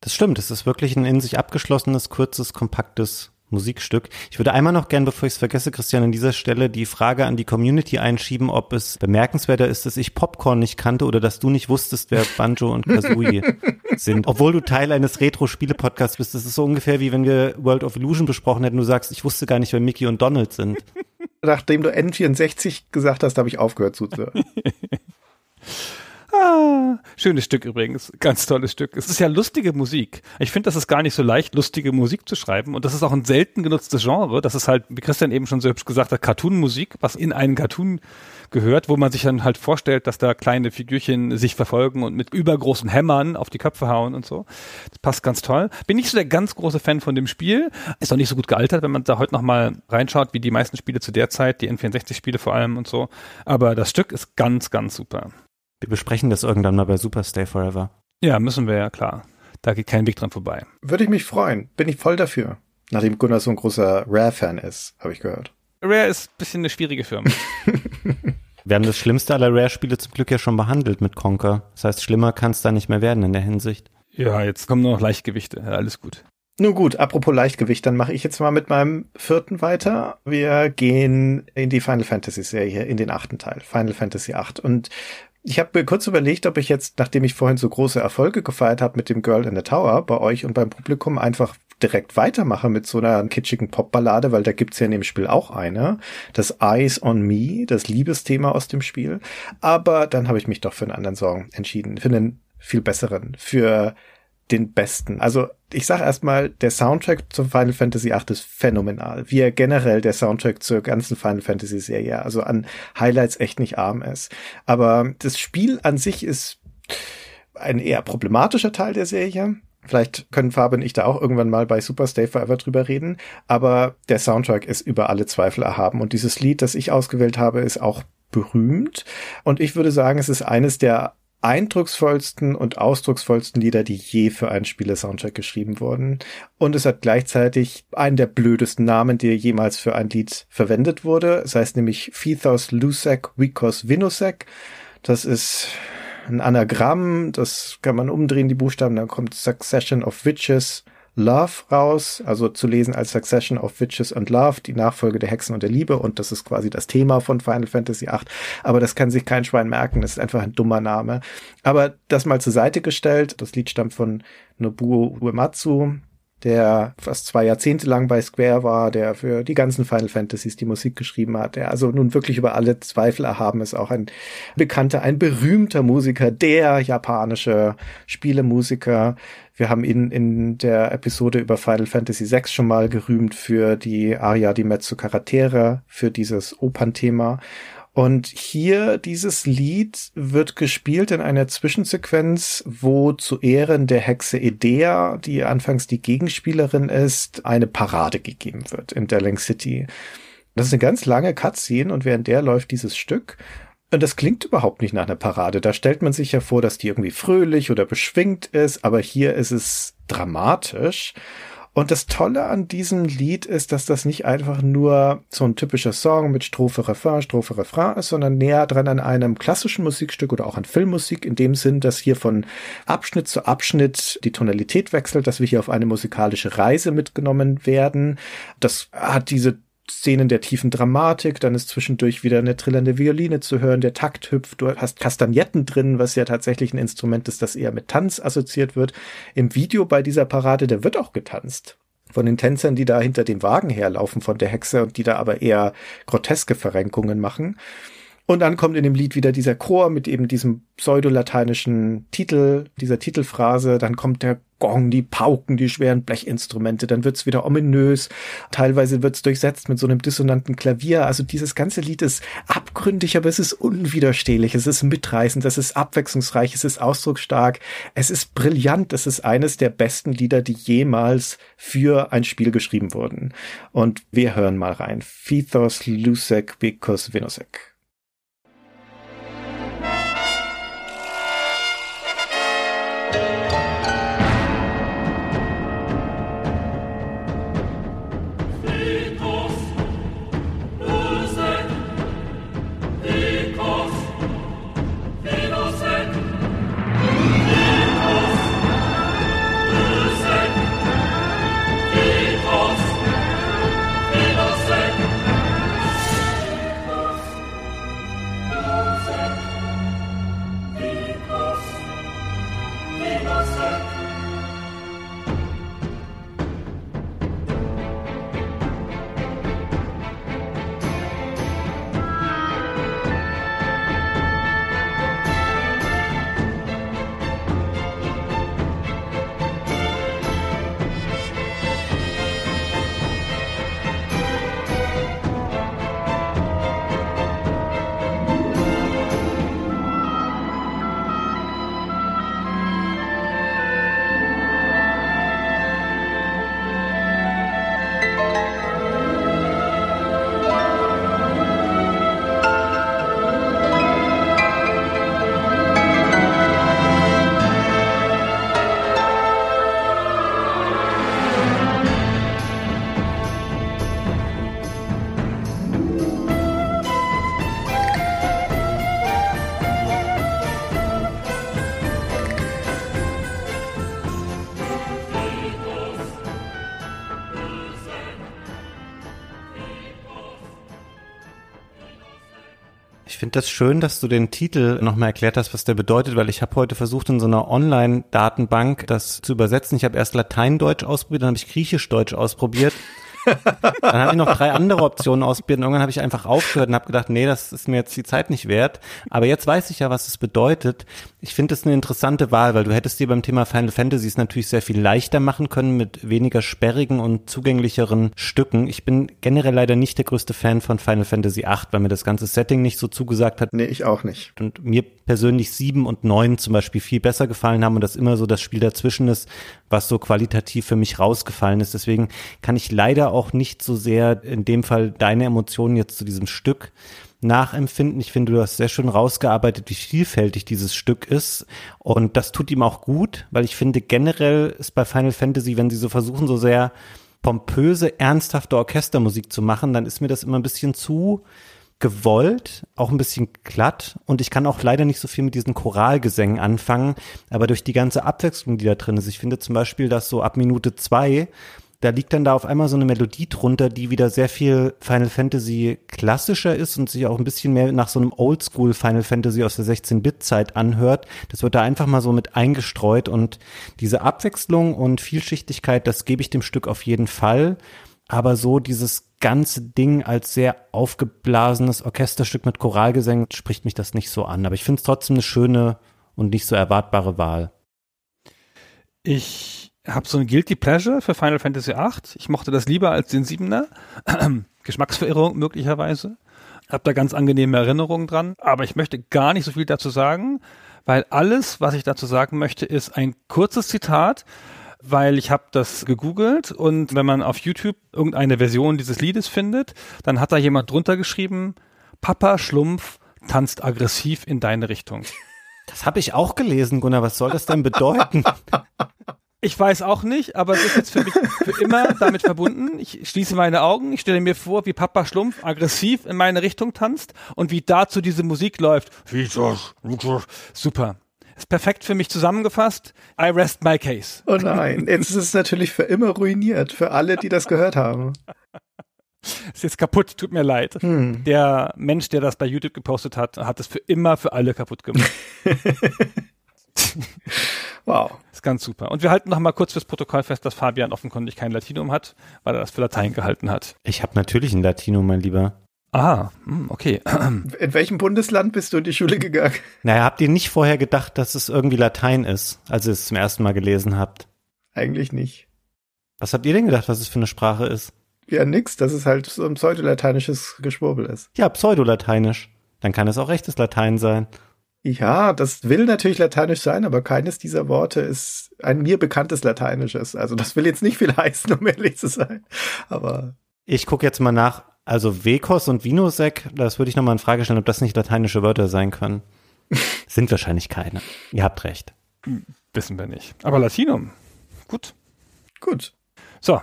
Das stimmt, es ist wirklich ein in sich abgeschlossenes, kurzes, kompaktes Musikstück. Ich würde einmal noch gern, bevor ich es vergesse, Christian, an dieser Stelle die Frage an die Community einschieben, ob es bemerkenswerter ist, dass ich Popcorn nicht kannte oder dass du nicht wusstest, wer Banjo und Kazooie sind. Obwohl du Teil eines Retro-Spiele-Podcasts bist. Das ist so ungefähr wie wenn wir World of Illusion besprochen hätten. Du sagst, ich wusste gar nicht, wer Mickey und Donald sind. Nachdem du N64 gesagt hast, habe ich aufgehört zuzuhören. Ah, schönes Stück übrigens, ganz tolles Stück. Es ist ja lustige Musik. Ich finde, das ist gar nicht so leicht, lustige Musik zu schreiben. Und das ist auch ein selten genutztes Genre. Das ist halt, wie Christian eben schon so hübsch gesagt hat, Cartoon-Musik, was in einen Cartoon gehört, wo man sich dann halt vorstellt, dass da kleine Figürchen sich verfolgen und mit übergroßen Hämmern auf die Köpfe hauen und so. Das passt ganz toll. Bin nicht so der ganz große Fan von dem Spiel. Ist auch nicht so gut gealtert, wenn man da heute noch mal reinschaut, wie die meisten Spiele zu der Zeit, die N64-Spiele vor allem und so. Aber das Stück ist ganz, ganz super. Wir besprechen das irgendwann mal bei Super Stay Forever. Ja, müssen wir ja, klar. Da geht kein Weg dran vorbei. Würde ich mich freuen. Bin ich voll dafür. Nachdem Gunnar so ein großer Rare-Fan ist, habe ich gehört. Rare ist ein bisschen eine schwierige Firma. Wir haben das Schlimmste aller Rare-Spiele zum Glück ja schon behandelt mit Conker. Das heißt, schlimmer kann es da nicht mehr werden in der Hinsicht. ja, jetzt kommen nur noch Leichtgewichte. Ja, alles gut. Nun gut, apropos Leichtgewicht, dann mache ich jetzt mal mit meinem vierten weiter. Wir gehen in die Final Fantasy Serie, in den achten Teil, Final Fantasy VIII. Und ich habe mir kurz überlegt, ob ich jetzt, nachdem ich vorhin so große Erfolge gefeiert habe mit dem Girl in the Tower bei euch und beim Publikum, einfach direkt weitermache mit so einer kitschigen Popballade, weil da gibt's ja in dem Spiel auch eine. Das Eyes on Me, das Liebesthema aus dem Spiel. Aber dann habe ich mich doch für einen anderen Song entschieden, für einen viel besseren, für den besten. Also ich sage erstmal, der Soundtrack zum Final Fantasy VIII ist phänomenal. Wie er generell der Soundtrack zur ganzen Final Fantasy Serie, also an Highlights echt nicht arm ist. Aber das Spiel an sich ist ein eher problematischer Teil der Serie. Vielleicht können Fabian und ich da auch irgendwann mal bei Super Stay Forever drüber reden. Aber der Soundtrack ist über alle Zweifel erhaben. Und dieses Lied, das ich ausgewählt habe, ist auch berühmt. Und ich würde sagen, es ist eines der eindrucksvollsten und ausdrucksvollsten Lieder, die je für einen Spiele-Soundtrack geschrieben wurden. Und es hat gleichzeitig einen der blödesten Namen, der jemals für ein Lied verwendet wurde. Es heißt nämlich Fethos Lusek Vikos Vinosek. Das ist ein Anagramm, das kann man umdrehen, die Buchstaben, dann kommt Succession of Witches, Love raus, also zu lesen als Succession of Witches and Love, die Nachfolge der Hexen und der Liebe. Und das ist quasi das Thema von Final Fantasy VIII, aber das kann sich kein Schwein merken, das ist einfach ein dummer Name. Aber das mal zur Seite gestellt, das Lied stammt von Nobuo Uematsu, der fast zwei Jahrzehnte lang bei Square war, der für die ganzen Final Fantasies die Musik geschrieben hat, der also nun wirklich über alle Zweifel erhaben ist, auch ein bekannter, ein berühmter Musiker, der japanische Spielemusiker. Wir haben ihn in der Episode über Final Fantasy VI schon mal gerühmt für die Aria di Mezzo Karatere, für dieses Opernthema. Und hier dieses Lied wird gespielt in einer Zwischensequenz, wo zu Ehren der Hexe Edea, die anfangs die Gegenspielerin ist, eine Parade gegeben wird in Delling City. Das ist eine ganz lange Cutscene und während der läuft dieses Stück. Und das klingt überhaupt nicht nach einer Parade. Da stellt man sich ja vor, dass die irgendwie fröhlich oder beschwingt ist, aber hier ist es dramatisch. Und das Tolle an diesem Lied ist, dass das nicht einfach nur so ein typischer Song mit Strophe, Refrain, Strophe, Refrain ist, sondern näher dran an einem klassischen Musikstück oder auch an Filmmusik, in dem Sinn, dass hier von Abschnitt zu Abschnitt die Tonalität wechselt, dass wir hier auf eine musikalische Reise mitgenommen werden. Das hat diese Szenen der tiefen Dramatik, dann ist zwischendurch wieder eine trillernde Violine zu hören, der Takt hüpft, du hast Kastagnetten drin, was ja tatsächlich ein Instrument ist, das eher mit Tanz assoziiert wird. Im Video bei dieser Parade, da wird auch getanzt. von den Tänzern, die da hinter dem Wagen herlaufen von der Hexe und die da aber eher groteske Verrenkungen machen. Und dann kommt in dem Lied wieder dieser Chor mit eben diesem pseudolateinischen Titel, dieser Titelphrase. Dann kommt der Gong, die Pauken, die schweren Blechinstrumente. Dann wird's wieder ominös. Teilweise wird's durchsetzt mit so einem dissonanten Klavier. Also dieses ganze Lied ist abgründig, aber es ist unwiderstehlich. Es ist mitreißend, es ist abwechslungsreich, es ist ausdrucksstark. Es ist brillant. Es ist eines der besten Lieder, die jemals für ein Spiel geschrieben wurden. Und wir hören mal rein. Fithos Lusek Bikos Vinosek. Finde das schön, dass du den Titel nochmal erklärt hast, was der bedeutet, weil ich habe heute versucht, in so einer Online-Datenbank das zu übersetzen. Ich habe erst Latein-Deutsch ausprobiert, dann habe ich Griechisch-Deutsch ausprobiert. Dann habe ich noch drei andere Optionen ausprobiert und irgendwann habe ich einfach aufgehört und habe gedacht, nee, das ist mir jetzt die Zeit nicht wert. Aber jetzt weiß ich ja, was es bedeutet. Ich finde es eine interessante Wahl, weil du hättest dir beim Thema Final Fantasy es natürlich sehr viel leichter machen können mit weniger sperrigen und zugänglicheren Stücken. Ich bin generell leider nicht der größte Fan von Final Fantasy VIII, weil mir das ganze Setting nicht so zugesagt hat Nee, ich auch nicht. und mir persönlich sieben und neun zum Beispiel viel besser gefallen haben und das immer so das Spiel dazwischen ist, was so qualitativ für mich rausgefallen ist. Deswegen kann ich leider auch nicht so sehr in dem Fall deine Emotionen jetzt zu diesem Stück nachempfinden. Ich finde, du hast sehr schön rausgearbeitet, wie vielfältig dieses Stück ist. Und das tut ihm auch gut, weil ich finde, generell ist bei Final Fantasy, wenn sie so versuchen, so sehr pompöse, ernsthafte Orchestermusik zu machen, dann ist mir das immer ein bisschen zu gewollt, auch ein bisschen glatt und ich kann auch leider nicht so viel mit diesen Choralgesängen anfangen, aber durch die ganze Abwechslung, die da drin ist, ich finde zum Beispiel, dass so ab Minute zwei, da liegt dann da auf einmal so eine Melodie drunter, die wieder sehr viel Final Fantasy klassischer ist und sich auch ein bisschen mehr nach so einem Oldschool Final Fantasy aus der 16-Bit-Zeit anhört. Das wird da einfach mal so mit eingestreut und diese Abwechslung und Vielschichtigkeit, das gebe ich dem Stück auf jeden Fall. Aber so dieses ganze Ding als sehr aufgeblasenes Orchesterstück mit Choralgesängen spricht mich das nicht so an. Aber ich finde es trotzdem eine schöne und nicht so erwartbare Wahl. Ich habe so ein Guilty Pleasure für Final Fantasy VIII. Ich mochte das lieber als den Siebener. Geschmacksverirrung möglicherweise. Hab da ganz angenehme Erinnerungen dran. Aber ich möchte gar nicht so viel dazu sagen, weil alles, was ich dazu sagen möchte, ist ein kurzes Zitat, weil ich habe das gegoogelt und wenn man auf YouTube irgendeine Version dieses Liedes findet, dann hat da jemand drunter geschrieben, Papa Schlumpf tanzt aggressiv in deine Richtung. Das habe ich auch gelesen, Gunnar. Was soll das denn bedeuten? Ich weiß auch nicht, aber es ist jetzt für mich für immer damit verbunden. Ich schließe meine Augen, ich stelle mir vor, wie Papa Schlumpf aggressiv in meine Richtung tanzt und wie dazu diese Musik läuft. Super. Ist perfekt für mich zusammengefasst. I rest my case. Oh nein, jetzt ist es natürlich für immer ruiniert, für alle, die das gehört haben. Ist jetzt kaputt, tut mir leid. Hm. Der Mensch, der das bei YouTube gepostet hat, hat es für immer für alle kaputt gemacht. Wow. Ist ganz super. Und wir halten noch mal kurz fürs Protokoll fest, dass Fabian offenkundig kein Latinum hat, weil er das für Latein gehalten hat. Ich habe natürlich ein Latino, mein Lieber. Ah, hm, okay. In welchem Bundesland bist du in die Schule gegangen? Naja, habt ihr nicht vorher gedacht, dass es irgendwie Latein ist, als ihr es zum ersten Mal gelesen habt? Eigentlich nicht. Was habt ihr denn gedacht, was es für eine Sprache ist? Ja, nix, dass es halt so ein pseudolateinisches Geschwurbel ist. Ja, Pseudolateinisch. Dann kann es auch rechtes Latein sein. Ja, das will natürlich lateinisch sein, aber keines dieser Worte ist ein mir bekanntes lateinisches. Also das will jetzt nicht viel heißen, um ehrlich zu sein. Aber Ich gucke jetzt mal nach. Also Vekos und Vinosek, das würde ich nochmal in Frage stellen, ob das nicht lateinische Wörter sein können. Sind wahrscheinlich keine. Ihr habt recht. Wissen wir nicht. Aber Latinum. Gut. gut. So.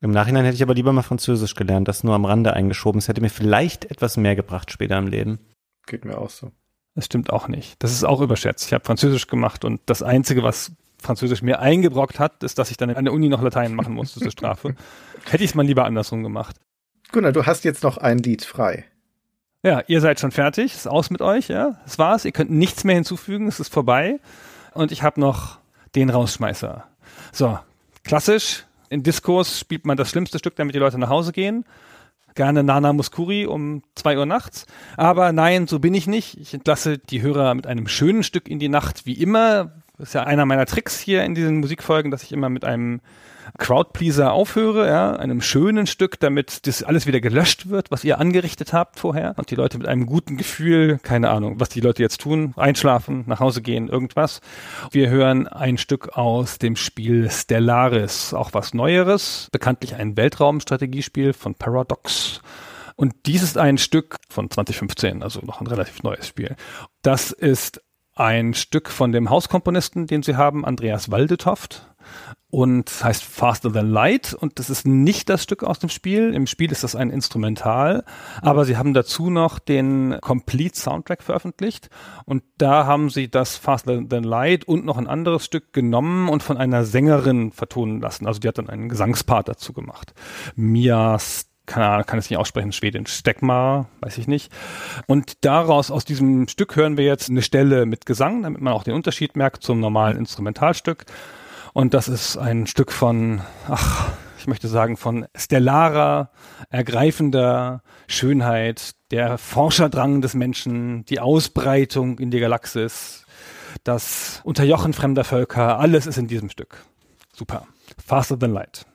Im Nachhinein hätte ich aber lieber mal Französisch gelernt, das nur am Rande eingeschoben. Es hätte mir vielleicht etwas mehr gebracht später im Leben. Geht mir auch so. Das stimmt auch nicht. Das ist auch überschätzt. Ich habe Französisch gemacht und das Einzige, was Französisch mir eingebrockt hat, ist, dass ich dann an der Uni noch Latein machen musste zur Strafe. Hätte ich es mal lieber andersrum gemacht. Gunnar, du hast jetzt noch ein Lied frei. Ja, ihr seid schon fertig. Ist aus mit euch, ja. Das war's. Ihr könnt nichts mehr hinzufügen. Es ist vorbei. Und ich habe noch den Rausschmeißer. So, klassisch. In Diskurs spielt man das schlimmste Stück, damit die Leute nach Hause gehen. Gerne Nana Muskuri um zwei Uhr nachts. Aber nein, so bin ich nicht. Ich entlasse die Hörer mit einem schönen Stück in die Nacht, wie immer. Das ist ja einer meiner Tricks hier in diesen Musikfolgen, dass ich immer mit einem Crowdpleaser aufhöre, ja, einem schönen Stück, damit das alles wieder gelöscht wird, was ihr angerichtet habt vorher und die Leute mit einem guten Gefühl, keine Ahnung, was die Leute jetzt tun, einschlafen, nach Hause gehen, irgendwas. Wir hören ein Stück aus dem Spiel Stellaris, auch was Neueres, bekanntlich ein Weltraumstrategiespiel von Paradox. Und dies ist ein Stück von 2015, also noch ein relativ neues Spiel. Das ist ein Stück von dem Hauskomponisten, den sie haben, Andreas Waldetoft und heißt Faster Than Light und das ist nicht das Stück aus dem Spiel. Im Spiel ist das ein Instrumental, aber sie haben dazu noch den Complete Soundtrack veröffentlicht und da haben sie das Faster Than Light und noch ein anderes Stück genommen und von einer Sängerin vertonen lassen. Also die hat dann einen Gesangspart dazu gemacht. Mia keine kann es nicht aussprechen, Schwedin, Stegmar, weiß ich nicht. Und daraus, aus diesem Stück hören wir jetzt eine Stelle mit Gesang, damit man auch den Unterschied merkt zum normalen Instrumentalstück. Und das ist ein Stück von, ach, ich möchte sagen, von stellarer, ergreifender Schönheit, der Forscherdrang des Menschen, die Ausbreitung in die Galaxis, das Unterjochen fremder Völker, alles ist in diesem Stück. Super. Faster than light.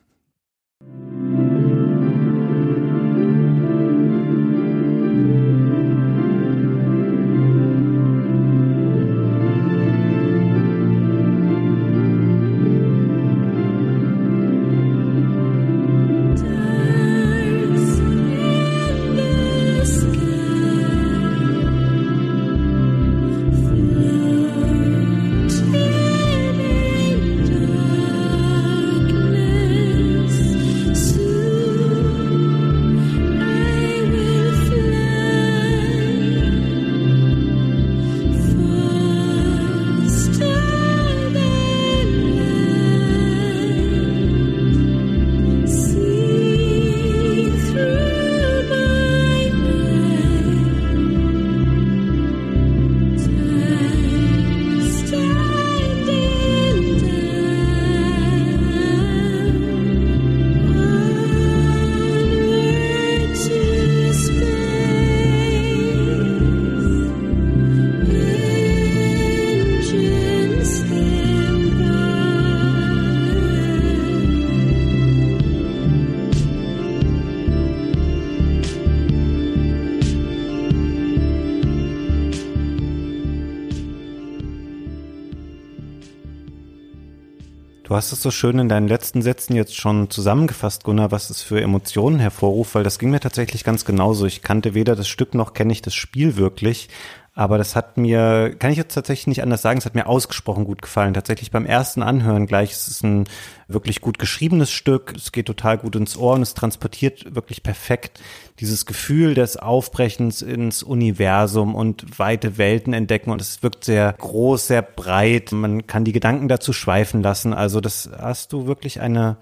Du hast es so schön in deinen letzten Sätzen jetzt schon zusammengefasst, Gunnar, was es für Emotionen hervorruft, weil das ging mir tatsächlich ganz genauso. Ich kannte weder das Stück noch kenne ich das Spiel wirklich. Aber das hat mir, kann ich jetzt tatsächlich nicht anders sagen, es hat mir ausgesprochen gut gefallen. Tatsächlich beim ersten Anhören gleich, es ist ein wirklich gut geschriebenes Stück, es geht total gut ins Ohr und es transportiert wirklich perfekt dieses Gefühl des Aufbrechens ins Universum und weite Welten entdecken und es wirkt sehr groß, sehr breit. Man kann die Gedanken dazu schweifen lassen. Also das hast du wirklich eine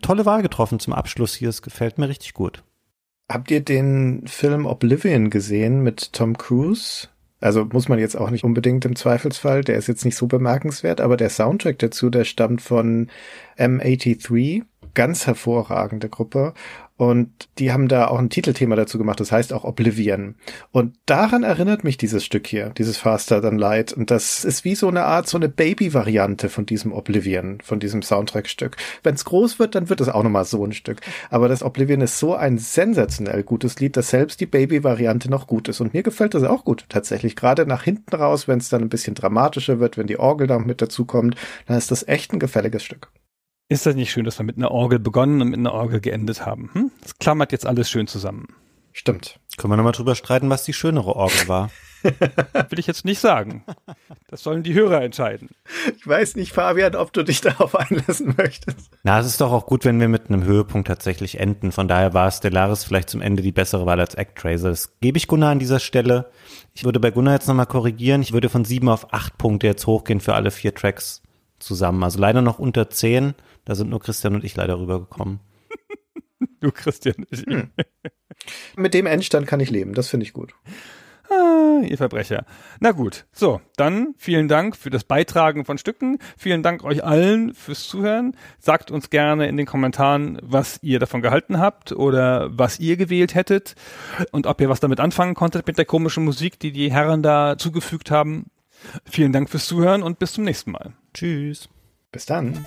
tolle Wahl getroffen zum Abschluss hier. Es gefällt mir richtig gut. Habt ihr den Film Oblivion gesehen mit Tom Cruise? Also muss man jetzt auch nicht unbedingt im Zweifelsfall. Der ist jetzt nicht so bemerkenswert, aber der Soundtrack dazu, der stammt von M83. Ganz hervorragende Gruppe. Und die haben da auch ein Titelthema dazu gemacht, das heißt auch Oblivion. Und daran erinnert mich dieses Stück hier, dieses Faster Than Light. Und das ist wie so eine Art, so eine Baby-Variante von diesem Oblivion, von diesem Soundtrack-Stück. Wenn es groß wird, dann wird es auch nochmal so ein Stück. Aber das Oblivion ist so ein sensationell gutes Lied, dass selbst die Baby-Variante noch gut ist. Und mir gefällt das auch gut, tatsächlich. Gerade nach hinten raus, wenn es dann ein bisschen dramatischer wird, wenn die Orgel da mit dazu kommt, dann ist das echt ein gefälliges Stück. Ist das nicht schön, dass wir mit einer Orgel begonnen und mit einer Orgel geendet haben? Hm? Das klammert jetzt alles schön zusammen. Stimmt. Können wir nochmal drüber streiten, was die schönere Orgel war? Will ich jetzt nicht sagen. Das sollen die Hörer entscheiden. Ich weiß nicht, Fabian, ob du dich darauf einlassen möchtest. Na, es ist doch auch gut, wenn wir mit einem Höhepunkt tatsächlich enden. Von daher war Stellaris vielleicht zum Ende die bessere Wahl als Actraiser. Das gebe ich Gunnar an dieser Stelle. Ich würde bei Gunnar jetzt nochmal korrigieren. Ich würde von sieben auf acht Punkte jetzt hochgehen für alle vier Tracks zusammen. Also leider noch unter zehn. Da sind nur Christian und ich leider rübergekommen. Du, Christian. Ich, Mit dem Endstand kann ich leben, das finde ich gut. Ah, ihr Verbrecher. Na gut, so, dann vielen Dank für das Beitragen von Stücken. Vielen Dank euch allen fürs Zuhören. Sagt uns gerne in den Kommentaren, was ihr davon gehalten habt oder was ihr gewählt hättet und ob ihr was damit anfangen konntet mit der komischen Musik, die die Herren da zugefügt haben. Vielen Dank fürs Zuhören und bis zum nächsten Mal. Tschüss. Bis dann.